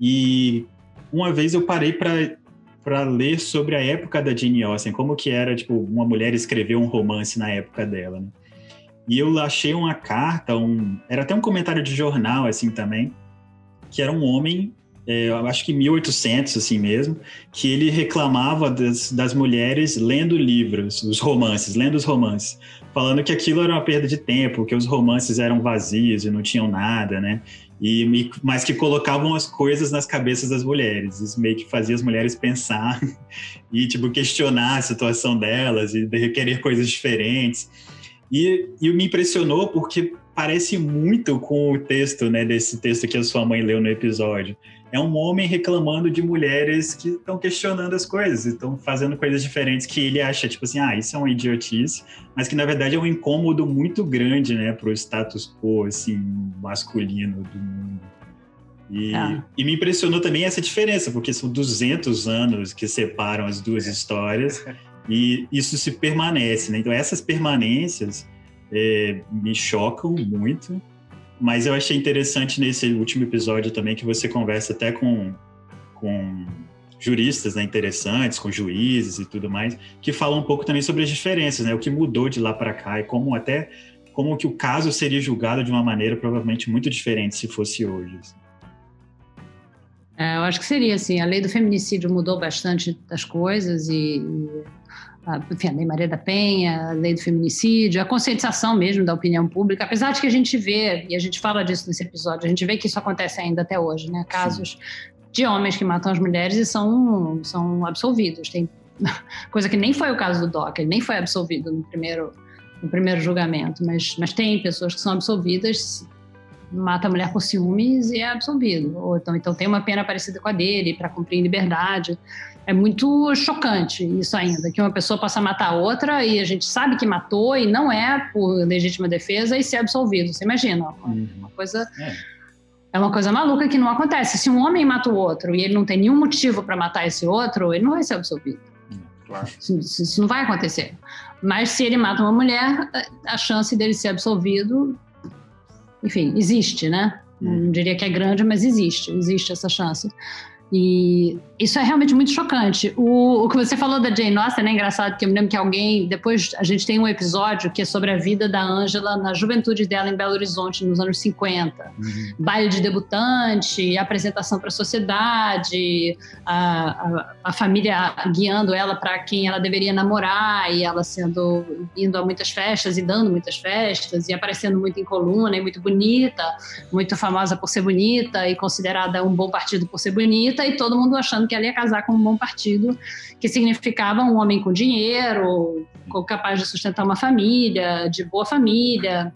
E uma vez eu parei para para ler sobre a época da Jane Austen, como que era, tipo, uma mulher escrever um romance na época dela, né? E eu achei uma carta, um, era até um comentário de jornal, assim, também, que era um homem, é, eu acho que 1800, assim mesmo, que ele reclamava das, das mulheres lendo livros, os romances, lendo os romances falando que aquilo era uma perda de tempo, que os romances eram vazios e não tinham nada, né? E, mas que colocavam as coisas nas cabeças das mulheres. Isso meio que fazia as mulheres pensar [LAUGHS] e tipo questionar a situação delas e requerer coisas diferentes. E, e me impressionou porque parece muito com o texto, né, desse texto que a sua mãe leu no episódio é um homem reclamando de mulheres que estão questionando as coisas, estão fazendo coisas diferentes que ele acha, tipo assim, ah, isso é uma idiotice, mas que na verdade é um incômodo muito grande, né, para o status quo, assim, masculino do mundo. E, ah. e, me impressionou também essa diferença, porque são 200 anos que separam as duas histórias [LAUGHS] e isso se permanece, né? Então essas permanências é, me chocam muito mas eu achei interessante nesse último episódio também que você conversa até com, com juristas né, interessantes, com juízes e tudo mais, que falam um pouco também sobre as diferenças, né? O que mudou de lá para cá e como até como que o caso seria julgado de uma maneira provavelmente muito diferente se fosse hoje. Assim. É, eu acho que seria assim. A lei do feminicídio mudou bastante das coisas e, e a, enfim, a Lei Maria da Penha, a Lei do Feminicídio, a conscientização mesmo da opinião pública, apesar de que a gente vê, e a gente fala disso nesse episódio, a gente vê que isso acontece ainda até hoje, né? Casos Sim. de homens que matam as mulheres e são, são absolvidos. Tem [LAUGHS] coisa que nem foi o caso do Doc, ele nem foi absolvido no primeiro, no primeiro julgamento, mas, mas tem pessoas que são absolvidas mata a mulher por ciúmes e é absolvido. Ou então, então tem uma pena parecida com a dele para cumprir em liberdade. É muito chocante isso ainda, que uma pessoa possa matar outra e a gente sabe que matou e não é por legítima defesa e ser absolvido. Você imagina? Uhum. Uma coisa. É. É uma coisa maluca que não acontece. Se um homem mata o outro e ele não tem nenhum motivo para matar esse outro, ele não vai ser absolvido. Claro. Isso, isso, não vai acontecer. Mas se ele mata uma mulher, a chance dele ser absolvido, enfim, existe, né? Hum. Não diria que é grande, mas existe, existe essa chance. E isso é realmente muito chocante. O, o que você falou da Jane Austen é engraçado, que eu me lembro que alguém, depois a gente tem um episódio que é sobre a vida da Angela na juventude dela em Belo Horizonte, nos anos 50. Uhum. Baile de debutante, apresentação para a sociedade, a, a, família guiando ela para quem ela deveria namorar, e ela sendo indo a muitas festas e dando muitas festas, e aparecendo muito em coluna, e muito bonita, muito famosa por ser bonita, e considerada um bom partido por ser bonita e todo mundo achando que ela ia casar com um bom partido, que significava um homem com dinheiro, capaz de sustentar uma família, de boa família.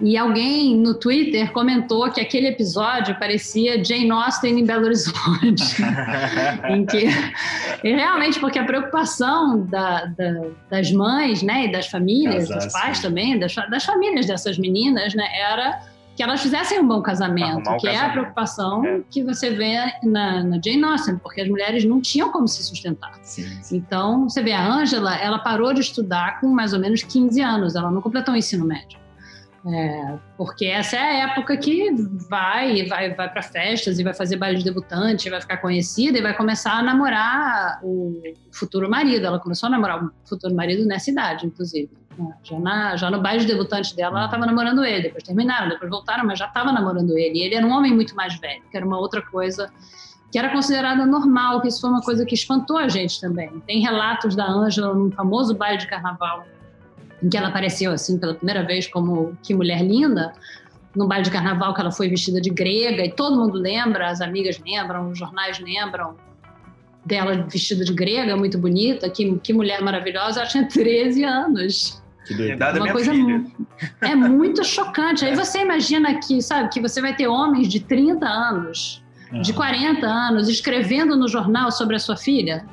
E alguém no Twitter comentou que aquele episódio parecia Jane Austen em Belo Horizonte. [LAUGHS] em que, e realmente, porque a preocupação da, da, das mães né, e das famílias, Casar, dos pais sim. também, das, das famílias dessas meninas, né, era que elas fizessem um bom casamento, um que casamento. é a preocupação é. que você vê na, na, Jane Austen, porque as mulheres não tinham como se sustentar. Sim, sim. Então, você vê a Angela, ela parou de estudar com mais ou menos 15 anos, ela não completou o ensino médio. É, porque essa é a época que vai vai vai para festas e vai fazer baile de debutante, vai ficar conhecida e vai começar a namorar o futuro marido. Ela começou a namorar o futuro marido nessa idade, inclusive. Já, na, já no baile de debutante dela, ela estava namorando ele. Depois terminaram, depois voltaram, mas já estava namorando ele. E ele era um homem muito mais velho, que era uma outra coisa que era considerada normal, que isso foi uma coisa que espantou a gente também. Tem relatos da Ângela num famoso baile de carnaval, em que ela apareceu assim pela primeira vez como que mulher linda, no baile de carnaval que ela foi vestida de grega, e todo mundo lembra, as amigas lembram, os jornais lembram dela vestida de grega, muito bonita, que, que mulher maravilhosa, ela tinha 13 anos. Que doideira. Uma coisa filha. é muito chocante. Aí você imagina que, sabe, que você vai ter homens de 30 anos, uhum. de 40 anos, escrevendo no jornal sobre a sua filha,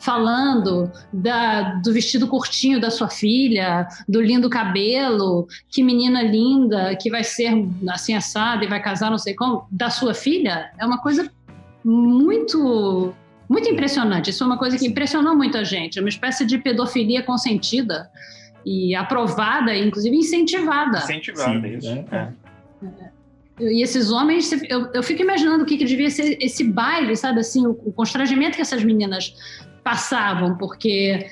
falando da, do vestido curtinho da sua filha, do lindo cabelo, que menina linda, que vai ser assim assada e vai casar não sei como, da sua filha, é uma coisa muito muito impressionante. Isso é uma coisa que impressionou muito a gente. É uma espécie de pedofilia consentida e aprovada, inclusive incentivada. Incentivada, Sim, isso. É. É. E esses homens, eu, eu fico imaginando o que, que devia ser esse baile, sabe? Assim, o, o constrangimento que essas meninas passavam, porque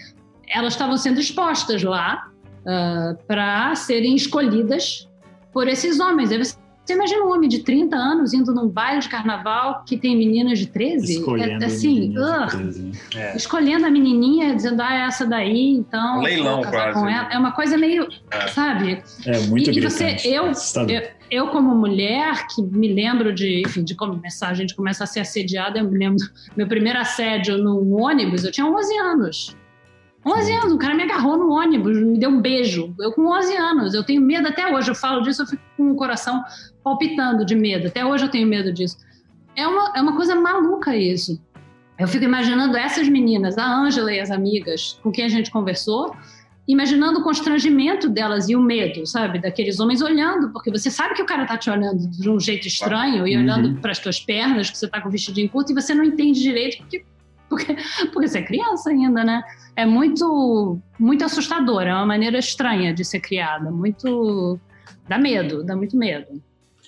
elas estavam sendo expostas lá uh, ah, para serem escolhidas por esses homens. Aí você você imagina um homem de 30 anos indo num baile de carnaval que tem meninas de 13? Escolhendo é, assim, uh, 13. É. escolhendo a menininha, dizendo, ah, é essa daí, então. Um leilão, quase. Com ela. É uma coisa meio, é. sabe? É muito E, e você, eu, eu, eu, como mulher, que me lembro de, enfim, de começar, a gente começa a ser assediada, eu me lembro, meu primeiro assédio no ônibus, eu tinha 11 anos. 11 anos, o cara me agarrou no ônibus, me deu um beijo. Eu com 11 anos, eu tenho medo até hoje. Eu falo disso, eu fico com o coração palpitando de medo. Até hoje eu tenho medo disso. É uma, é uma coisa maluca isso. Eu fico imaginando essas meninas, a Ângela e as amigas com quem a gente conversou, imaginando o constrangimento delas e o medo, sabe? Daqueles homens olhando, porque você sabe que o cara tá te olhando de um jeito estranho e olhando uhum. para as tuas pernas, que você tá com o vestidinho curto e você não entende direito porque, porque, porque você é criança ainda, né? é muito, muito assustador, é uma maneira estranha de ser criada, muito. dá medo, dá muito medo.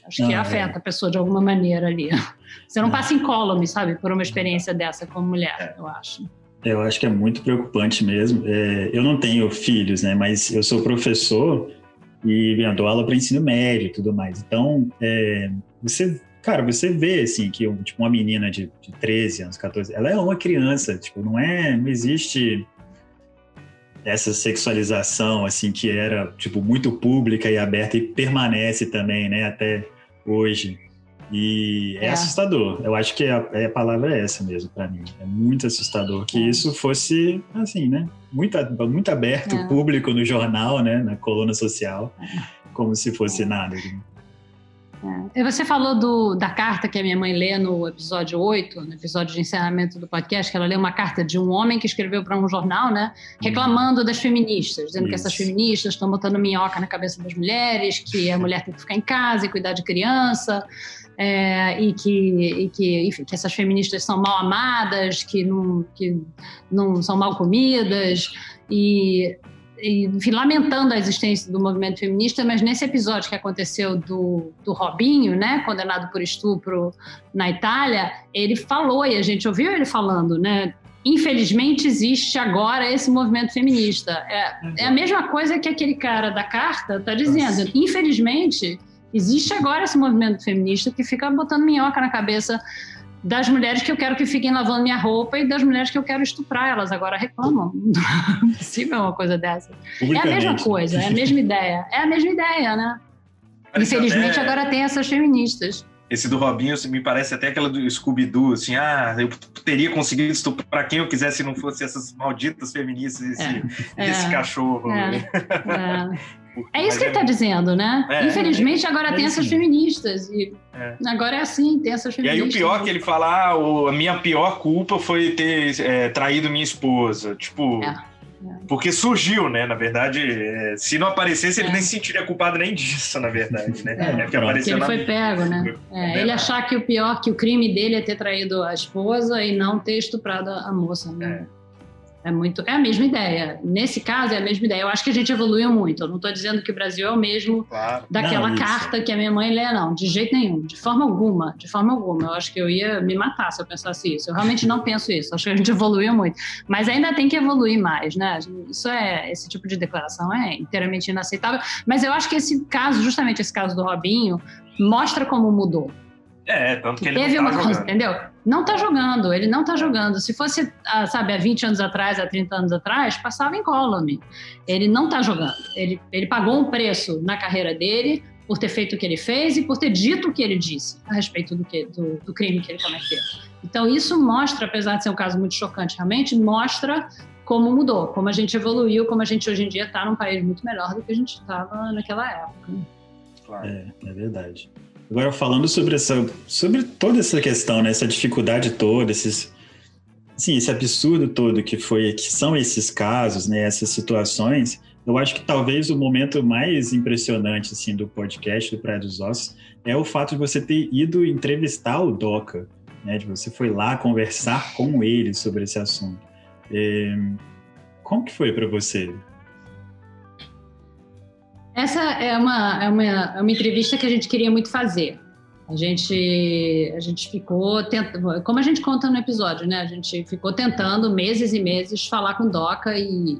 Acho não, que afeta é. a pessoa de alguma maneira ali. [LAUGHS] Você não, não. passa incólume, sabe, por uma experiência dessa como mulher, é. eu acho. Eu acho que é muito preocupante mesmo. É, eu não tenho filhos, né, mas eu sou professor e dou aula para ensino médio e tudo mais. Então, é, você cara, você vê, assim, que tipo, uma menina de, de 13 anos, 14, ela é uma criança, tipo, não é, não existe essa sexualização assim que era tipo muito pública e aberta e permanece também, né, até hoje. E é, é. assustador. Eu acho que a, a palavra é essa mesmo para mim. É muito assustador que é. isso fosse assim, né? Muito, muito aberto, é. público no jornal, né? Na coluna social, é. como se fosse nada. É. Você falou do, da carta que a minha mãe lê no episódio 8, no episódio de encerramento do podcast, que ela lê uma carta de um homem que escreveu para um jornal, né? Reclamando das feministas, dizendo Isso. que essas feministas estão botando minhoca na cabeça das mulheres, que a mulher tem que ficar em casa e cuidar de criança. É, e, que, e que, enfim, que essas feministas são mal amadas, que não, que não são mal comidas, e enfim, lamentando a existência do movimento feminista, mas nesse episódio que aconteceu do, do Robinho, né, condenado por estupro na Itália, ele falou, e a gente ouviu ele falando, né, infelizmente existe agora esse movimento feminista. É, é a mesma coisa que aquele cara da carta está dizendo. Nossa. Infelizmente, existe agora esse movimento feminista que fica botando minhoca na cabeça das mulheres que eu quero que fiquem lavando minha roupa e das mulheres que eu quero estuprar. Elas agora reclamam. [LAUGHS] Não é possível uma coisa dessa. É a mesma coisa, é a mesma ideia. É a mesma ideia, né? Infelizmente, até... agora tem essas feministas. Esse do Robinho assim, me parece até aquela do Scooby-Doo, assim, ah, eu teria conseguido estuprar quem eu quisesse se não fosse essas malditas feministas, esse, é, esse é, cachorro. É, [LAUGHS] é. É isso que ele está dizendo, né? É, Infelizmente, é, agora é tem essas feministas. E é. agora é assim, tem essas feministas. E aí o pior é que ele fala, ah, a minha pior culpa foi ter é, traído minha esposa. Tipo. Porque surgiu, né? Na verdade, se não aparecesse, ele nem se sentiria culpado nem disso, na verdade, né? É, porque apareceu ele foi pego, né? ele achar que o pior, que o crime dele é ter traído a esposa e não ter estuprado a moça, né? É muito, é a mesma ideia. Nesse caso é a mesma ideia. Eu acho que a gente evoluiu muito. Eu não estou dizendo que o Brasil é o mesmo claro. daquela não, carta que a minha mãe lê, não, de jeito nenhum, de forma alguma, de forma alguma. Eu acho que eu ia me matar se eu pensasse isso. Eu realmente não penso isso. Eu acho que a gente evoluiu muito, mas ainda tem que evoluir mais, né? Isso é esse tipo de declaração é inteiramente inaceitável. Mas eu acho que esse caso, justamente esse caso do Robinho, mostra como mudou. É, tanto que ele Teve não tá uma coisa, entendeu? Não tá jogando, ele não tá jogando. Se fosse, ah, sabe, há 20 anos atrás, há 30 anos atrás, passava em column. Ele não tá jogando. Ele, ele pagou um preço na carreira dele por ter feito o que ele fez e por ter dito o que ele disse a respeito do, que, do, do crime que ele cometeu. Então, isso mostra, apesar de ser um caso muito chocante realmente, mostra como mudou, como a gente evoluiu, como a gente hoje em dia está num país muito melhor do que a gente estava naquela época. Claro. É, é verdade. Agora, falando sobre, essa, sobre toda essa questão, né, essa dificuldade toda, esses, sim, esse absurdo todo que foi, que são esses casos, né, essas situações, eu acho que talvez o momento mais impressionante assim do podcast do Praia dos Ossos é o fato de você ter ido entrevistar o Doca, né, de você foi lá conversar com ele sobre esse assunto. É, como que foi para você? Essa é uma, é, uma, é uma entrevista que a gente queria muito fazer. A gente, a gente ficou tentando, como a gente conta no episódio, né? A gente ficou tentando meses e meses falar com Doca e,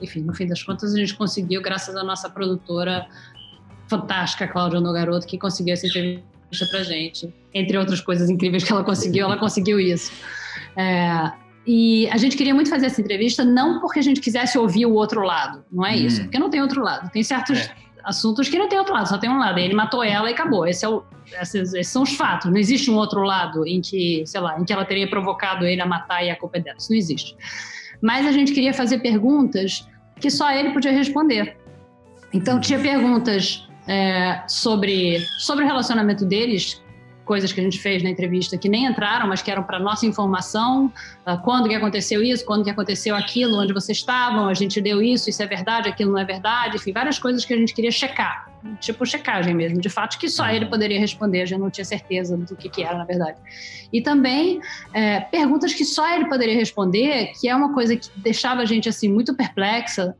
enfim, no fim das contas a gente conseguiu, graças à nossa produtora fantástica, Cláudia Nogaroto, que conseguiu essa entrevista pra gente. Entre outras coisas incríveis que ela conseguiu, ela conseguiu isso. É, e a gente queria muito fazer essa entrevista, não porque a gente quisesse ouvir o outro lado, não é isso, hum. porque não tem outro lado. Tem certos é. assuntos que não tem outro lado, só tem um lado. Ele matou ela e acabou. Esse é o, esses, esses, são os fatos. Não existe um outro lado em que, sei lá, em que ela teria provocado ele a matar e a culpa é dela. Isso não existe. Mas a gente queria fazer perguntas que só ele podia responder. Então tinha perguntas é, sobre, sobre o relacionamento deles, coisas que a gente fez na entrevista que nem entraram, mas que eram para nossa informação, uh, quando que aconteceu isso, quando que aconteceu aquilo, onde vocês estavam, a gente deu isso, isso é verdade, aquilo não é verdade, enfim, várias coisas que a gente queria checar, tipo checagem mesmo, de fato que só ele poderia responder, gente não tinha certeza do que, que era na verdade. E também é, perguntas que só ele poderia responder, que é uma coisa que deixava a gente assim muito perplexa,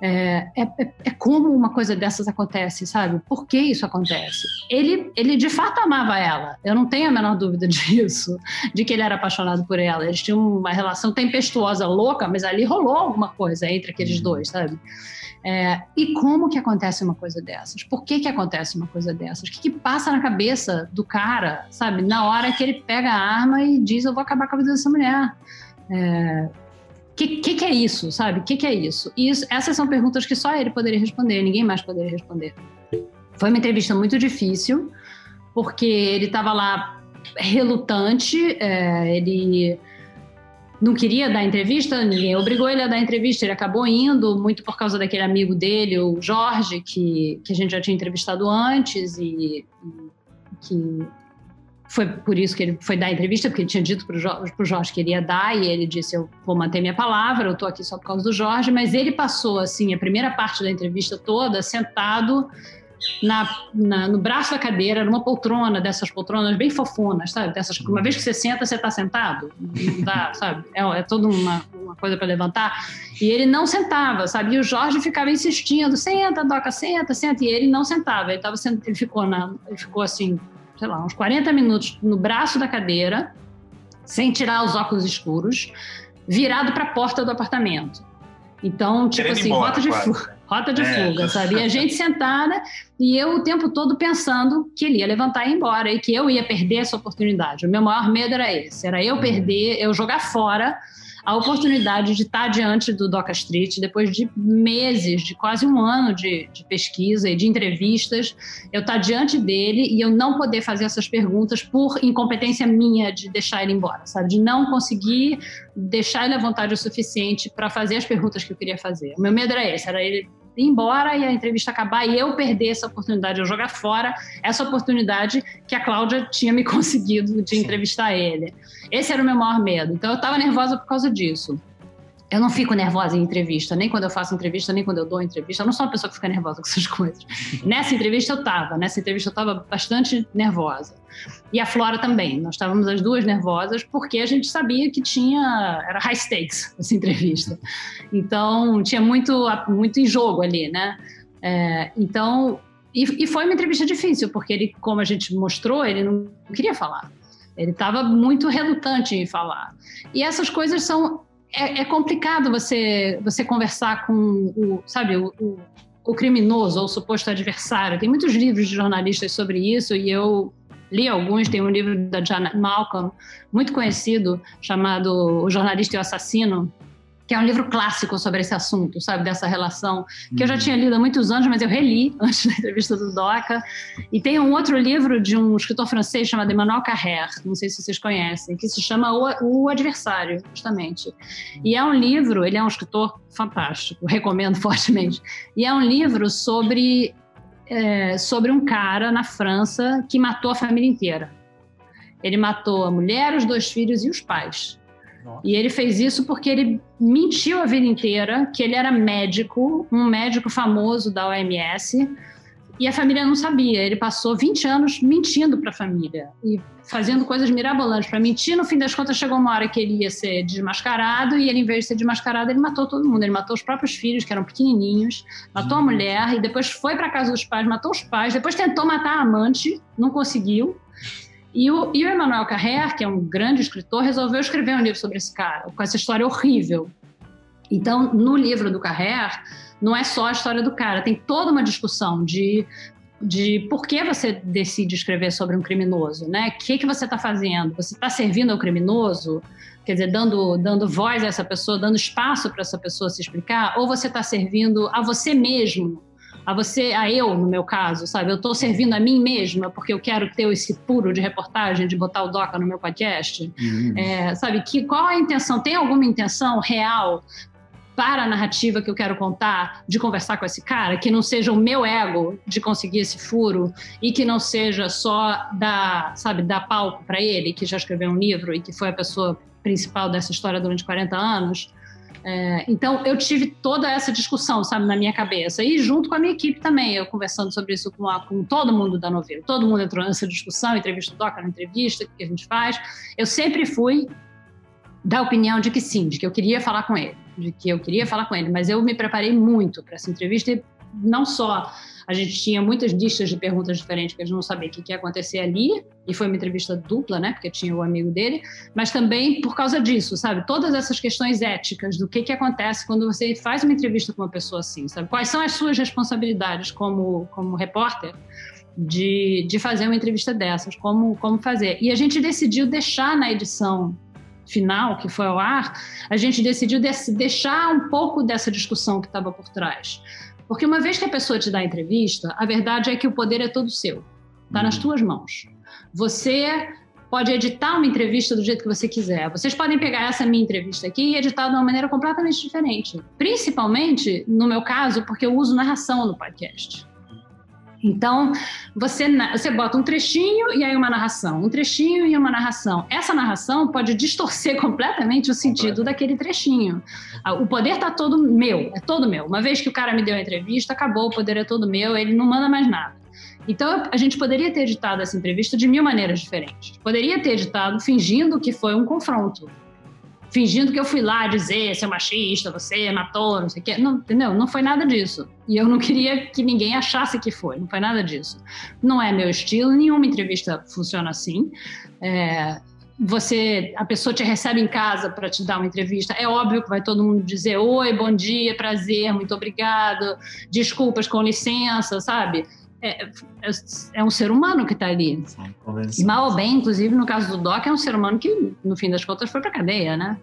é, é, é, é, como uma coisa dessas acontece, sabe? Por que isso acontece? Ele, ele de fato amava ela, eu não tenho a menor dúvida [LAUGHS] disso, de que ele era apaixonado por ela. Eles tinham uma relação tempestuosa, louca, mas ali rolou alguma coisa entre aqueles uhum. dois, sabe? É, e como que acontece uma coisa dessas? Por que que acontece uma coisa dessas? O que, que passa na cabeça do cara, sabe? Na hora que ele pega a arma e diz: Eu vou acabar com a vida dessa mulher. É, que, que, que, é isso, sabe? O que, que, é isso? E isso, essas são perguntas que só ele poderia responder, ninguém mais poderia responder. Foi uma entrevista muito difícil, porque ele estava lá relutante, é, ele não queria dar entrevista, ninguém obrigou ele a dar entrevista, ele acabou indo, muito por causa daquele amigo dele, o Jorge, que, que a gente já tinha entrevistado antes e, e que foi por isso que ele foi dar a entrevista, porque ele tinha dito para o Jorge, Jorge que ele ia dar, e ele disse: Eu vou manter minha palavra, eu estou aqui só por causa do Jorge. Mas ele passou, assim, a primeira parte da entrevista toda sentado na, na, no braço da cadeira, numa poltrona, dessas poltronas bem fofonas, sabe? Dessas, uma vez que você senta, você está sentado. Dá, [LAUGHS] sabe? É, é toda uma, uma coisa para levantar. E ele não sentava, sabe? E o Jorge ficava insistindo: senta, Doca, senta, senta. E ele não sentava. Ele, tava, ele, ficou, na, ele ficou assim sei lá, uns 40 minutos no braço da cadeira, sem tirar os óculos escuros, virado para a porta do apartamento. Então, tipo Querendo assim, embora, rota de fuga. [LAUGHS] Rota de é. fuga, sabe? E a gente sentada e eu o tempo todo pensando que ele ia levantar e ir embora e que eu ia perder essa oportunidade. O meu maior medo era esse, era eu uhum. perder, eu jogar fora a oportunidade de estar diante do Doca Street, depois de meses, de quase um ano de, de pesquisa e de entrevistas, eu estar diante dele e eu não poder fazer essas perguntas por incompetência minha de deixar ele embora, sabe? De não conseguir deixar ele à vontade o suficiente para fazer as perguntas que eu queria fazer. O meu medo era esse, era ele ir embora e a entrevista acabar e eu perder essa oportunidade, eu jogar fora essa oportunidade que a Cláudia tinha me [LAUGHS] conseguido de Sim. entrevistar ele. Esse era o meu maior medo. Então eu estava nervosa por causa disso. Eu não fico nervosa em entrevista, nem quando eu faço entrevista, nem quando eu dou entrevista. Eu não sou uma pessoa que fica nervosa com essas [LAUGHS] coisas. Nessa entrevista eu estava, nessa entrevista eu estava bastante nervosa. E a Flora também. Nós estávamos as duas nervosas porque a gente sabia que tinha era high stakes essa entrevista. Então tinha muito muito em jogo ali, né? É, então e, e foi uma entrevista difícil porque ele, como a gente mostrou, ele não queria falar. Ele estava muito relutante em falar. E essas coisas são é, é, complicado você, você conversar com o, sabe, o, o, o, criminoso ou o suposto adversário. Tem muitos livros de jornalistas sobre isso e eu li alguns. Tem um livro da Janet Malcolm, muito conhecido, chamado O Jornalista e o Assassino, que é um livro clássico sobre esse assunto, sabe, dessa relação, que eu já uhum. tinha lido há muitos anos, mas eu reli [LAUGHS] antes da entrevista do Doca. E tem um outro livro de um escritor francês chamado Emmanuel Carrère, não sei se vocês conhecem, que se chama O, o Adversário, justamente. E é um livro, ele é um escritor fantástico, [LAUGHS] recomendo fortemente. E é um livro sobre, é, sobre um cara na França que matou a família inteira. Ele matou a mulher, os dois filhos e os pais. E ele fez isso porque ele mentiu a vida inteira que ele era médico, um médico famoso da OMS, e a família não sabia. Ele passou 20 anos mentindo para a família e fazendo coisas mirabolantes para mentir. No fim das contas, chegou uma hora que ele ia ser desmascarado e ele, em vez de ser desmascarado, ele matou todo mundo. Ele matou os próprios filhos, que eram pequenininhos, matou a mulher e depois foi para casa dos pais, matou os pais, depois tentou matar a amante, não conseguiu. E o, e o Emmanuel Carrère, que é um grande escritor, resolveu escrever um livro sobre esse cara, com essa história horrível. Então, no livro do Carrère, não é só a história do cara, tem toda uma discussão de, de por que você decide escrever sobre um criminoso, né? O que, que você está fazendo? Você está servindo ao criminoso? Quer dizer, dando, dando voz a essa pessoa, dando espaço para essa pessoa se explicar? Ou você está servindo a você mesmo a você, a eu, no meu caso, sabe? Eu estou servindo a mim mesma porque eu quero ter esse puro de reportagem, de botar o DOCA no meu podcast. Uhum. É, sabe? Que, qual a intenção? Tem alguma intenção real para a narrativa que eu quero contar, de conversar com esse cara, que não seja o meu ego de conseguir esse furo e que não seja só dar, sabe, dar palco para ele, que já escreveu um livro e que foi a pessoa principal dessa história durante 40 anos. É, então, eu tive toda essa discussão, sabe, na minha cabeça. E junto com a minha equipe também, eu conversando sobre isso com, a, com todo mundo da novela. Todo mundo entrou nessa discussão, entrevista do Doca entrevista, o que a gente faz. Eu sempre fui da opinião de que sim, de que eu queria falar com ele, de que eu queria falar com ele. Mas eu me preparei muito para essa entrevista e não só a gente tinha muitas listas de perguntas diferentes que a gente não sabia o que, ia acontecer ali, e foi uma entrevista dupla, né? Porque tinha o amigo dele, mas também por causa disso, sabe? Todas essas questões éticas do que, que acontece quando você faz uma entrevista com uma pessoa assim, sabe? Quais são as suas responsabilidades como, como repórter? De, de fazer uma entrevista dessas, como, como fazer. E a gente decidiu deixar na edição final, que foi ao ar, a gente decidiu deixar um pouco dessa discussão que estava por trás. Porque uma vez que a pessoa te dá a entrevista, a verdade é que o poder é todo seu. Está nas uhum. tuas mãos. Você pode editar uma entrevista do jeito que você quiser. Vocês podem pegar essa minha entrevista aqui e editar de uma maneira completamente diferente. Principalmente, no meu caso, porque eu uso narração no podcast. Então, você, você bota um trechinho e aí uma narração, um trechinho e uma narração. Essa narração pode distorcer [LAUGHS] completamente o sentido daquele trechinho. Ah, o poder está todo meu, é todo meu. Uma vez que o cara me deu a entrevista, acabou, o poder é todo meu, ele não manda mais nada. Então, a gente poderia ter editado essa entrevista de mil maneiras diferentes. Poderia ter editado fingindo que foi um confronto fingindo que eu fui lá dizer, seu machista, você matou, não sei o quê. Não, entendeu? Não foi nada disso. E eu não queria que ninguém achasse que foi. Não foi nada disso. Não é meu estilo, nenhuma entrevista funciona assim. É, você, a pessoa te recebe em casa para te dar uma entrevista, é óbvio que vai todo mundo dizer oi, bom dia, prazer, muito obrigado, desculpas, com licença, sabe? É, é, é um ser humano que está ali. E mal ou bem, inclusive no caso do Doc, é um ser humano que, no fim das contas, foi para cadeia, né?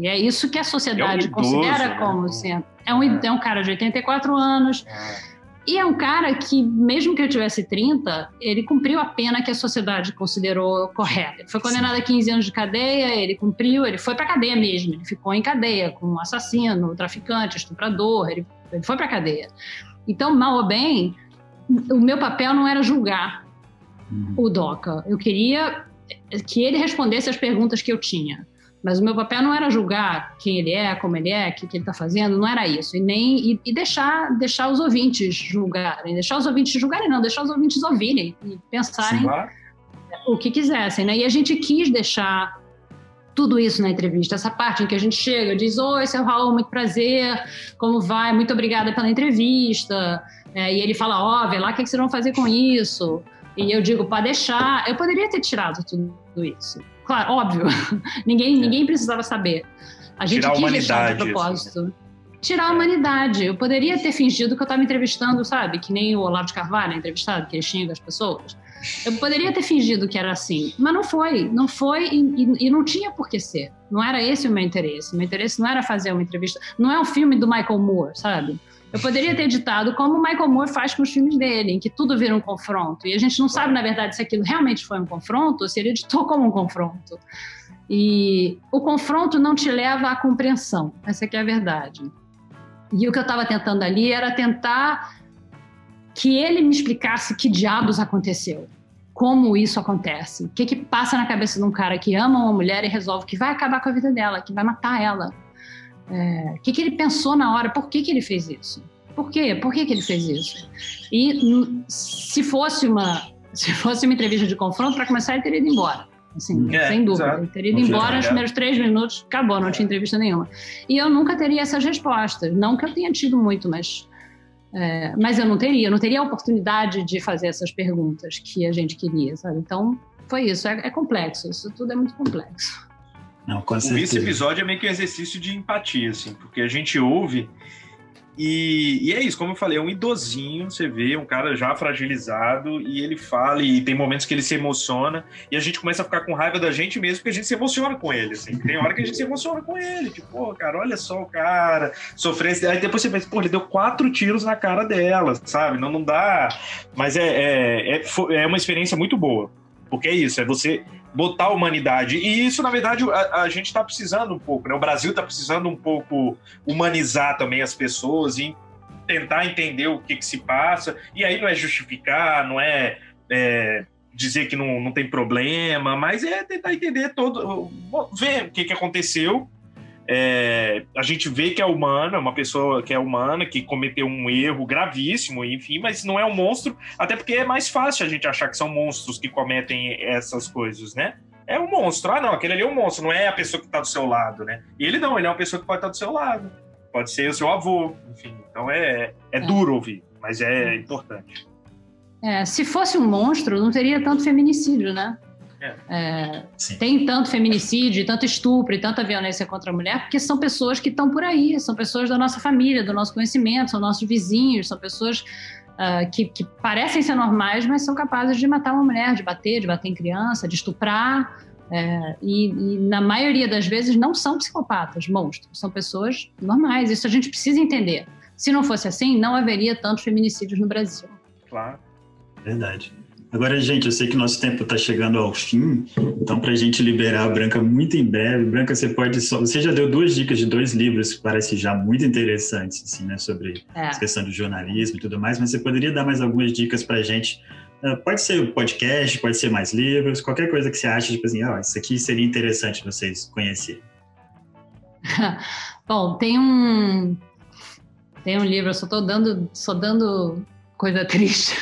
E é isso que a sociedade é um idoso, considera né? como sendo. É um, é. é um cara de 84 anos. É. E é um cara que, mesmo que eu tivesse 30, ele cumpriu a pena que a sociedade considerou correta. Ele foi condenado a 15 anos de cadeia, ele cumpriu, ele foi para cadeia mesmo. Ele ficou em cadeia com assassino, traficante, estuprador, ele, ele foi para cadeia. Então, mal ou bem, o meu papel não era julgar uhum. o Doca. Eu queria que ele respondesse as perguntas que eu tinha. Mas o meu papel não era julgar quem ele é, como ele é, o que, que ele está fazendo, não era isso. E nem e, e, deixar, deixar os ouvintes julgarem. Deixar os ouvintes julgarem, não, deixar os ouvintes ouvirem e pensarem Sim, o que quisessem. Né? E a gente quis deixar tudo isso na entrevista, essa parte em que a gente chega, diz: Oi, seu Raul, muito prazer, como vai? Muito obrigada pela entrevista. É, e ele fala: Ó, oh, vê lá o que, que vocês vão fazer com isso. E eu digo: Pode deixar. Eu poderia ter tirado tudo isso. Claro, óbvio. [LAUGHS] ninguém, é. ninguém precisava saber. A gente Tirar quis a deixar de propósito. Isso, né? Tirar a é. humanidade. Eu poderia ter fingido que eu estava entrevistando, sabe? Que nem o Olavo de Carvalho é entrevistado, que ele xinga as pessoas. Eu poderia ter fingido que era assim, mas não foi, não foi e, e, e, não tinha por que ser. Não era esse o meu interesse. O meu interesse não era fazer uma entrevista. Não é um filme do Michael Moore, sabe? Eu poderia ter editado como o Michael Moore faz com os filmes dele, em que tudo vira um confronto. E a gente não sabe, na verdade, se aquilo realmente foi um confronto ou se ele editou como um confronto. E o confronto não te leva à compreensão. Essa é a verdade. E o que eu estava tentando ali era tentar que ele me explicasse que diabos aconteceu. Como isso acontece? O que, que passa na cabeça de um cara que ama uma mulher e resolve que vai acabar com a vida dela, que vai matar ela? É, o que, que ele pensou na hora? Por que, que ele fez isso? Por quê? Por que, que ele fez isso? E se fosse uma, [LAUGHS] se fosse uma entrevista de confronto, para começar, ele teria ido embora. Assim, é, sem dúvida. Exato. Ele teria ido não embora nos primeiros três minutos, acabou, não tinha entrevista nenhuma. E eu nunca teria essas respostas. Não que eu tenha tido muito, mas, é, mas eu não teria. Eu não teria a oportunidade de fazer essas perguntas que a gente queria, sabe? Então, foi isso. É, é complexo. Isso tudo é muito complexo. Não, com Esse episódio é meio que um exercício de empatia, assim, porque a gente ouve e, e, é isso, como eu falei, é um idosinho, você vê, um cara já fragilizado, e ele fala, e tem momentos que ele se emociona, e a gente começa a ficar com raiva da gente mesmo, porque a gente se emociona com ele, assim. Tem hora que a gente se emociona com ele, tipo, pô, cara, olha só o cara, sofrência. Aí depois você pensa, pô, ele deu quatro tiros na cara dela, sabe? Não, não dá. Mas é, é, é, é uma experiência muito boa. Porque é isso, é você botar a humanidade. E isso, na verdade, a, a gente está precisando um pouco, né? O Brasil está precisando um pouco humanizar também as pessoas e tentar entender o que, que se passa. E aí não é justificar, não é, é dizer que não, não tem problema, mas é tentar entender todo, ver o que, que aconteceu é, a gente vê que é humana, uma pessoa que é humana, que cometeu um erro gravíssimo, enfim, mas não é um monstro, até porque é mais fácil a gente achar que são monstros que cometem essas coisas, né? É um monstro. Ah, não, aquele ali é um monstro, não é a pessoa que está do seu lado, né? E ele não, ele é uma pessoa que pode estar do seu lado. Pode ser o seu avô, enfim. Então é, é, é. duro ouvir, mas é importante. É, se fosse um monstro, não teria tanto feminicídio, né? É. tem tanto feminicídio, tanto estupro e tanta violência contra a mulher, porque são pessoas que estão por aí, são pessoas da nossa família, do nosso conhecimento, são nossos vizinhos, são pessoas uh, que, que, parecem ser normais, mas são capazes de matar uma mulher, de bater, de bater em criança, de estuprar. É, e, e, na maioria das vezes não são psicopatas, monstros, são pessoas normais. Isso a gente precisa entender. Se não fosse assim, não haveria tantos feminicídios no Brasil. Claro. Verdade. Agora, gente, eu sei que nosso tempo está chegando ao fim, então para a gente liberar a Branca muito em breve, Branca, você pode só, você já deu duas dicas de dois livros que parecem já muito interessantes, assim, né, sobre é. a questão do jornalismo e tudo mais, mas você poderia dar mais algumas dicas para a gente? Uh, pode ser podcast, pode ser mais livros, qualquer coisa que você acha, tipo assim, oh, isso aqui seria interessante vocês conhecerem. [LAUGHS] Bom, tem um tem um livro, eu só estou dando, só dando coisa [LAUGHS] triste.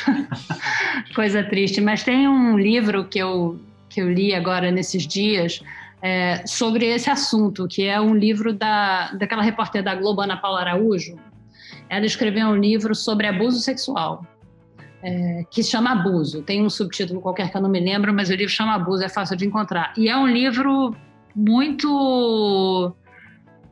coisa triste. Mas tem um livro que eu, que eu li agora nesses dias é, sobre esse assunto, que é um livro da, daquela repórter da Globo, Ana Paula Araújo. Ela escreveu um livro sobre abuso sexual. É, que se chama Abuso. Tem um subtítulo qualquer que eu não me lembro, mas o livro chama Abuso, é fácil de encontrar. E é um livro muito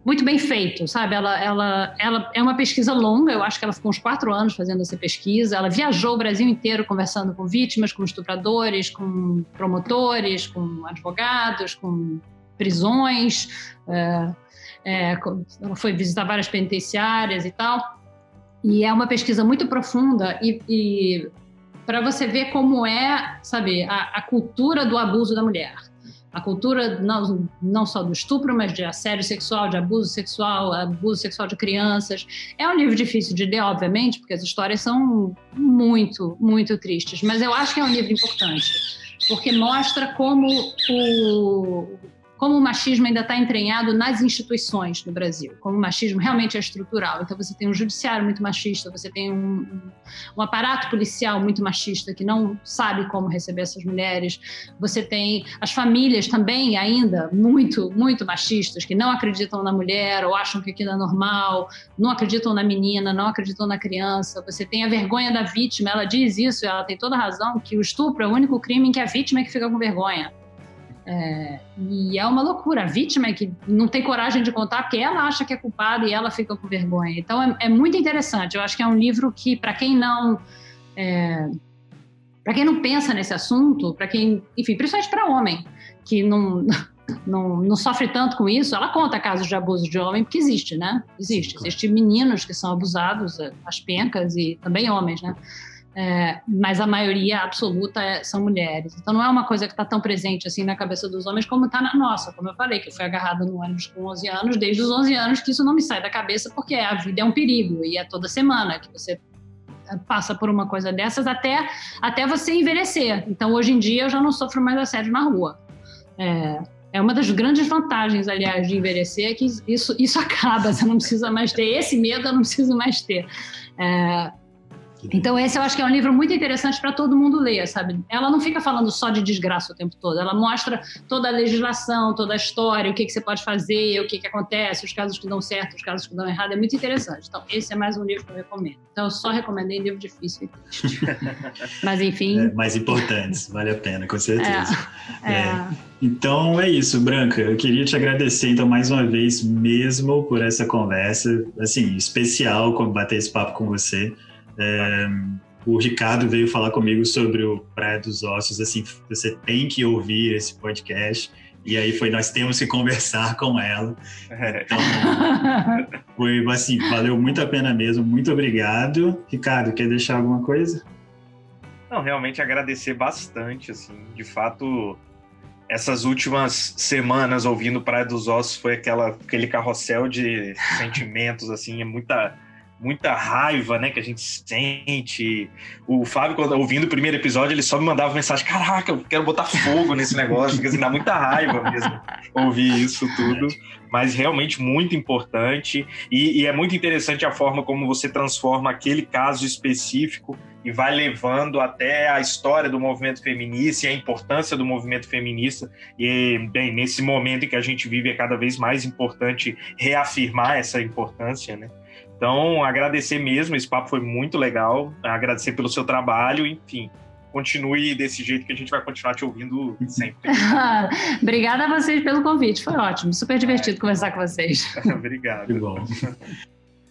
muito bem feito, sabe? Ela, ela, ela é uma pesquisa longa, eu acho que ela ficou uns quatro anos fazendo essa pesquisa. Ela viajou o Brasil inteiro conversando com vítimas, com estupradores, com promotores, com advogados, com prisões. É, é, ela foi visitar várias penitenciárias e tal. E é uma pesquisa muito profunda e, e para você ver como é, sabe, a, a cultura do abuso da mulher a cultura não, não só do estupro, mas de assédio sexual, de abuso sexual, abuso sexual de crianças. É um livro difícil de ler, obviamente, porque as histórias são muito, muito tristes, mas eu acho que é um livro importante, porque mostra como o, como o machismo ainda está entranhado nas instituições no Brasil, como o machismo realmente é estrutural. Então, você tem um judiciário muito machista, você tem um, um, aparato policial muito machista que não sabe como receber essas mulheres, você tem as famílias também ainda muito, muito machistas, que não acreditam na mulher ou acham que aquilo é normal, não acreditam na menina, não acreditam na criança. Você tem a vergonha da vítima, ela diz isso, ela tem toda razão, que o estupro é o único crime em que a vítima é que fica com vergonha. É, e é uma loucura. A vítima é que não tem coragem de contar porque ela acha que é culpada e ela fica com vergonha. Então é, é muito interessante. Eu acho que é um livro que, para quem não. É, para quem não pensa nesse assunto, para quem. Enfim, principalmente para homem, que não. [LAUGHS] Não, não, sofre tanto com isso, ela conta casos de abuso de homem, porque existe, né? Existe. Existem meninos que são abusados, as pencas, e também homens, né? É, mas a maioria absoluta é, são mulheres. Então não é uma coisa que está tão presente assim na cabeça dos homens como está na nossa, como eu falei, que eu fui agarrada no ônibus com 11 anos, desde os 11 anos que isso não me sai da cabeça, porque a vida é um perigo e é toda semana que você é, passa por uma coisa dessas até, até você envelhecer. Então hoje em dia eu já não sofro mais assédio na rua. É, é uma das grandes vantagens, aliás, de envelhecer, é que isso, isso [LAUGHS] acaba, você não precisa mais ter esse medo, eu não preciso mais ter. É, então, esse eu acho que é um livro muito interessante para todo mundo ler, sabe? Ela não fica falando só de desgraça o tempo todo, ela mostra toda a legislação, toda a história, o que, que você pode fazer, o que, que acontece, os casos que dão certo, os casos que dão errado, é muito interessante. Então, esse é mais um livro que eu recomendo. Então, eu só recomendei livro difícil e triste. [LAUGHS] Mas, enfim. É, mais importantes, vale a pena, com certeza. É, é. é. Então, é isso, Branca. Eu queria te agradecer, então, mais uma vez mesmo por essa conversa, assim, especial, bater esse papo com você. É, o Ricardo veio falar comigo sobre o Praia dos Ossos, assim, você tem que ouvir esse podcast. E aí foi, nós temos que [LAUGHS] conversar com ela. É. Então, foi assim, valeu muito a pena mesmo. Muito obrigado. Ricardo, quer deixar alguma coisa? Não, realmente agradecer bastante, assim, de fato, essas últimas semanas ouvindo Praia dos Ossos foi aquela, aquele carrossel de [LAUGHS] sentimentos, assim, é muita muita raiva, né, que a gente sente. O Fábio, quando ouvindo o primeiro episódio, ele só me mandava mensagem: Caraca, eu quero botar fogo nesse negócio, porque assim, dá muita raiva mesmo ouvir isso tudo. Mas realmente muito importante. E, e é muito interessante a forma como você transforma aquele caso específico e vai levando até a história do movimento feminista e a importância do movimento feminista. E, bem, nesse momento em que a gente vive, é cada vez mais importante reafirmar essa importância, né? Então, agradecer mesmo, esse papo foi muito legal. Agradecer pelo seu trabalho, enfim. Continue desse jeito que a gente vai continuar te ouvindo sempre. [LAUGHS] Obrigada a vocês pelo convite, foi ótimo, super divertido é. conversar com vocês. [LAUGHS] obrigado. Que bom.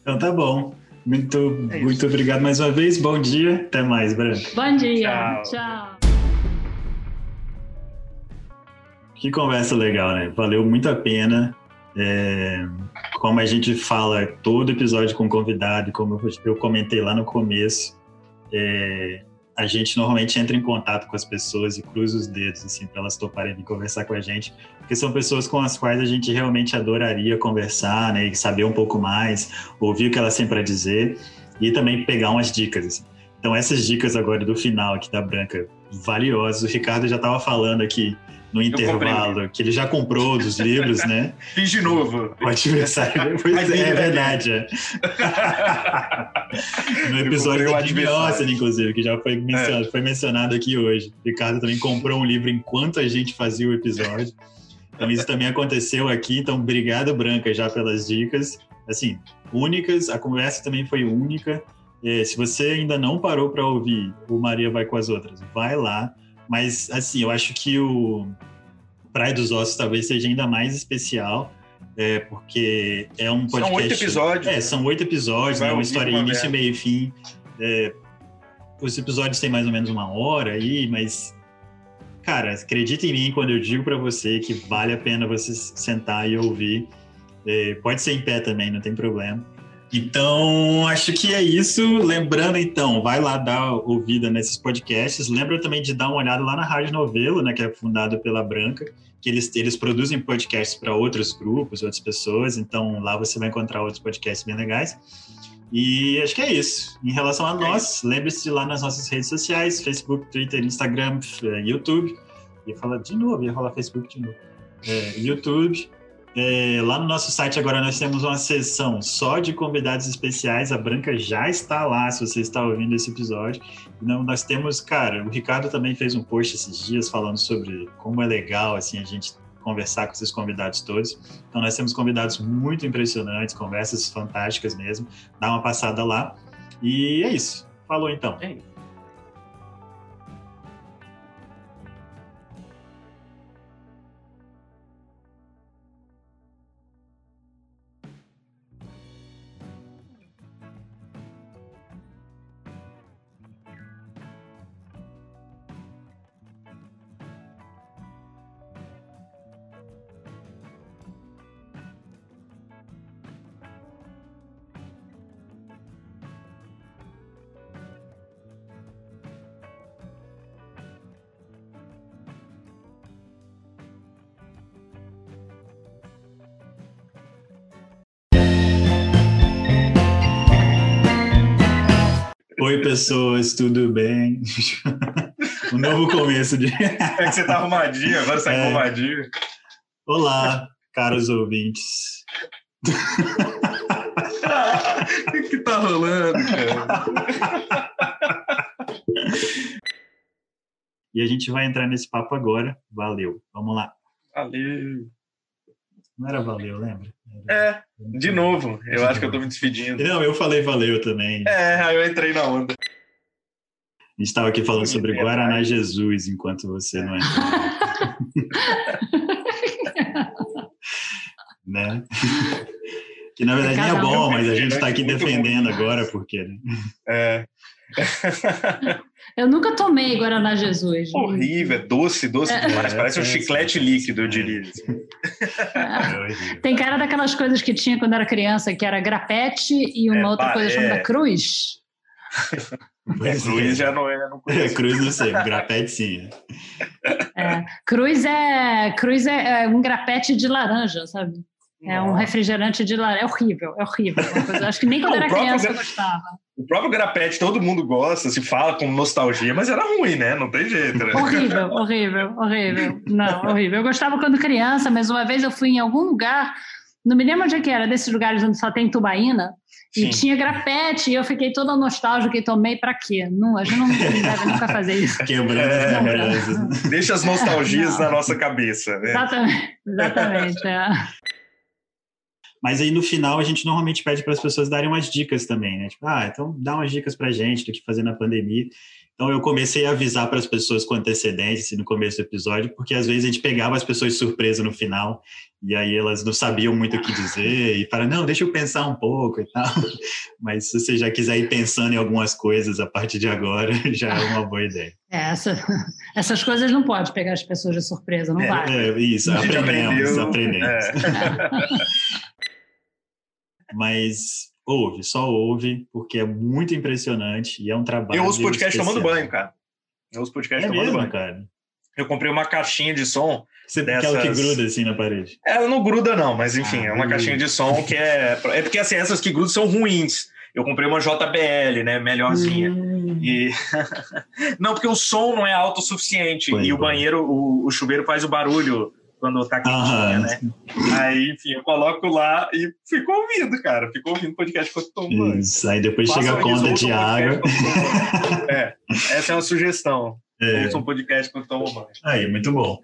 Então tá bom. Muito, é muito obrigado mais uma vez. Bom dia. Até mais, Branco. Bom dia. Tchau. Tchau. Que conversa legal, né? Valeu muito a pena. É, como a gente fala todo episódio com convidado, como eu comentei lá no começo, é, a gente normalmente entra em contato com as pessoas e cruza os dedos, assim, para elas toparem vir conversar com a gente, porque são pessoas com as quais a gente realmente adoraria conversar, né, e saber um pouco mais, ouvir o que elas têm para dizer e também pegar umas dicas, assim. Então, essas dicas agora do final aqui da Branca, valiosas. O Ricardo já estava falando aqui no intervalo, que ele já comprou dos livros, né? [LAUGHS] Fiz de novo. O adversário. Pois é, é verdade. É. [LAUGHS] no episódio da Jimmy Austin, inclusive, que já foi mencionado, é. foi mencionado aqui hoje. O Ricardo também comprou um livro enquanto a gente fazia o episódio. Então, isso também aconteceu aqui. Então, obrigado, Branca, já pelas dicas. Assim, únicas. A conversa também foi única. É, se você ainda não parou para ouvir o Maria Vai com as Outras, vai lá mas, assim, eu acho que o Praia dos Ossos talvez seja ainda mais especial, é, porque é um podcast... São oito episódios. É, são oito episódios, né? Uma história início, meio e fim. É, os episódios têm mais ou menos uma hora aí, mas... Cara, acredita em mim quando eu digo para você que vale a pena você sentar e ouvir. É, pode ser em pé também, não tem problema. Então, acho que é isso. Lembrando, então, vai lá dar ouvida nesses podcasts. Lembra também de dar uma olhada lá na Rádio Novelo, né, que é fundada pela Branca, que eles, eles produzem podcasts para outros grupos, outras pessoas. Então, lá você vai encontrar outros podcasts bem legais. E acho que é isso. Em relação a nós, lembre-se de ir lá nas nossas redes sociais: Facebook, Twitter, Instagram, eh, YouTube. Ia falar de novo, ia falar Facebook de novo. É, YouTube. É, lá no nosso site agora nós temos uma sessão só de convidados especiais. A Branca já está lá, se você está ouvindo esse episódio. Não, nós temos, cara, o Ricardo também fez um post esses dias falando sobre como é legal assim a gente conversar com esses convidados todos. Então nós temos convidados muito impressionantes, conversas fantásticas mesmo. Dá uma passada lá. E é isso. Falou então. É isso. Pessoas, tudo bem? [LAUGHS] um novo começo de. é que você tá arrumadinho, agora você tá é. arrumadinho. Olá, caros ouvintes. [LAUGHS] O que, que tá rolando, cara? E a gente vai entrar nesse papo agora. Valeu. Vamos lá. Valeu. Não era valeu, lembra? Era... É, de novo. Eu acho que eu tô me despedindo. Não, eu falei valeu também. É, aí eu entrei na onda. A gente estava aqui falando sobre Guaraná Jesus enquanto você não entrou. [LAUGHS] né? Que na verdade nem é bom, mas a gente está aqui defendendo agora porque. Né? É. Eu nunca tomei Guaraná Jesus. Horrível, é doce, doce é. demais. Parece um é, chiclete líquido, eu diria. É. Tem cara daquelas coisas que tinha quando era criança, que era grapete e uma outra coisa chamada cruz. [LAUGHS] É, cruz já não é, não É, cruz não sei, grapete sim. É, cruz é cruz é, é um grapete de laranja, sabe? É um refrigerante de laranja. É horrível, é horrível. Acho que nem quando era criança eu gostava. O próprio grapete todo mundo gosta, se fala com nostalgia, mas era ruim, né? Não tem jeito. Né? Horrível, horrível, horrível. Não, horrível. Eu gostava quando criança, mas uma vez eu fui em algum lugar, não me lembro onde é que era, desses lugares onde só tem tubaína, Sim. e tinha grapete, e eu fiquei toda nostálgica e tomei para quê? Não, a gente não [LAUGHS] deve nunca fazer isso. Quebrando é, Deixa as nostalgias na nossa cabeça. Né? Exatamente, exatamente. É. [LAUGHS] Mas aí no final a gente normalmente pede para as pessoas darem umas dicas também, né? Tipo, ah, então dá umas dicas para gente do que fazer na pandemia. Então eu comecei a avisar para as pessoas com antecedência assim, no começo do episódio, porque às vezes a gente pegava as pessoas de surpresa no final e aí elas não sabiam muito o que dizer e para não, deixa eu pensar um pouco e tal. [LAUGHS] Mas se você já quiser ir pensando em algumas coisas a partir de agora, [LAUGHS] já é uma boa ideia. É, essa, [LAUGHS] essas coisas não pode pegar as pessoas de surpresa, não é, vai. É, isso, aprendemos, aprendemos. É. Mas Ouve, só ouve, porque é muito impressionante e é um trabalho. Eu ouço podcast especial. tomando banho, cara. Eu ouço podcast é tomando mesmo, banho. cara. Eu comprei uma caixinha de som. Você dessas... aquela que gruda assim na parede? Ela não gruda, não, mas enfim, ah, é uma uh. caixinha de som que é. É porque assim, essas que grudam são ruins. Eu comprei uma JBL, né? Melhorzinha. Hum. E. [LAUGHS] não, porque o som não é autossuficiente. Foi, e o banheiro, o, o chuveiro faz o barulho quando tá quentinha, né? Aí, enfim, eu coloco lá e fico ouvindo, cara. Fico ouvindo podcast enquanto tomo banho. Isso, aí depois Façam chega a conta de água. [LAUGHS] É, essa é uma sugestão. É. Ouça um podcast quando tomo banho. Aí, muito bom.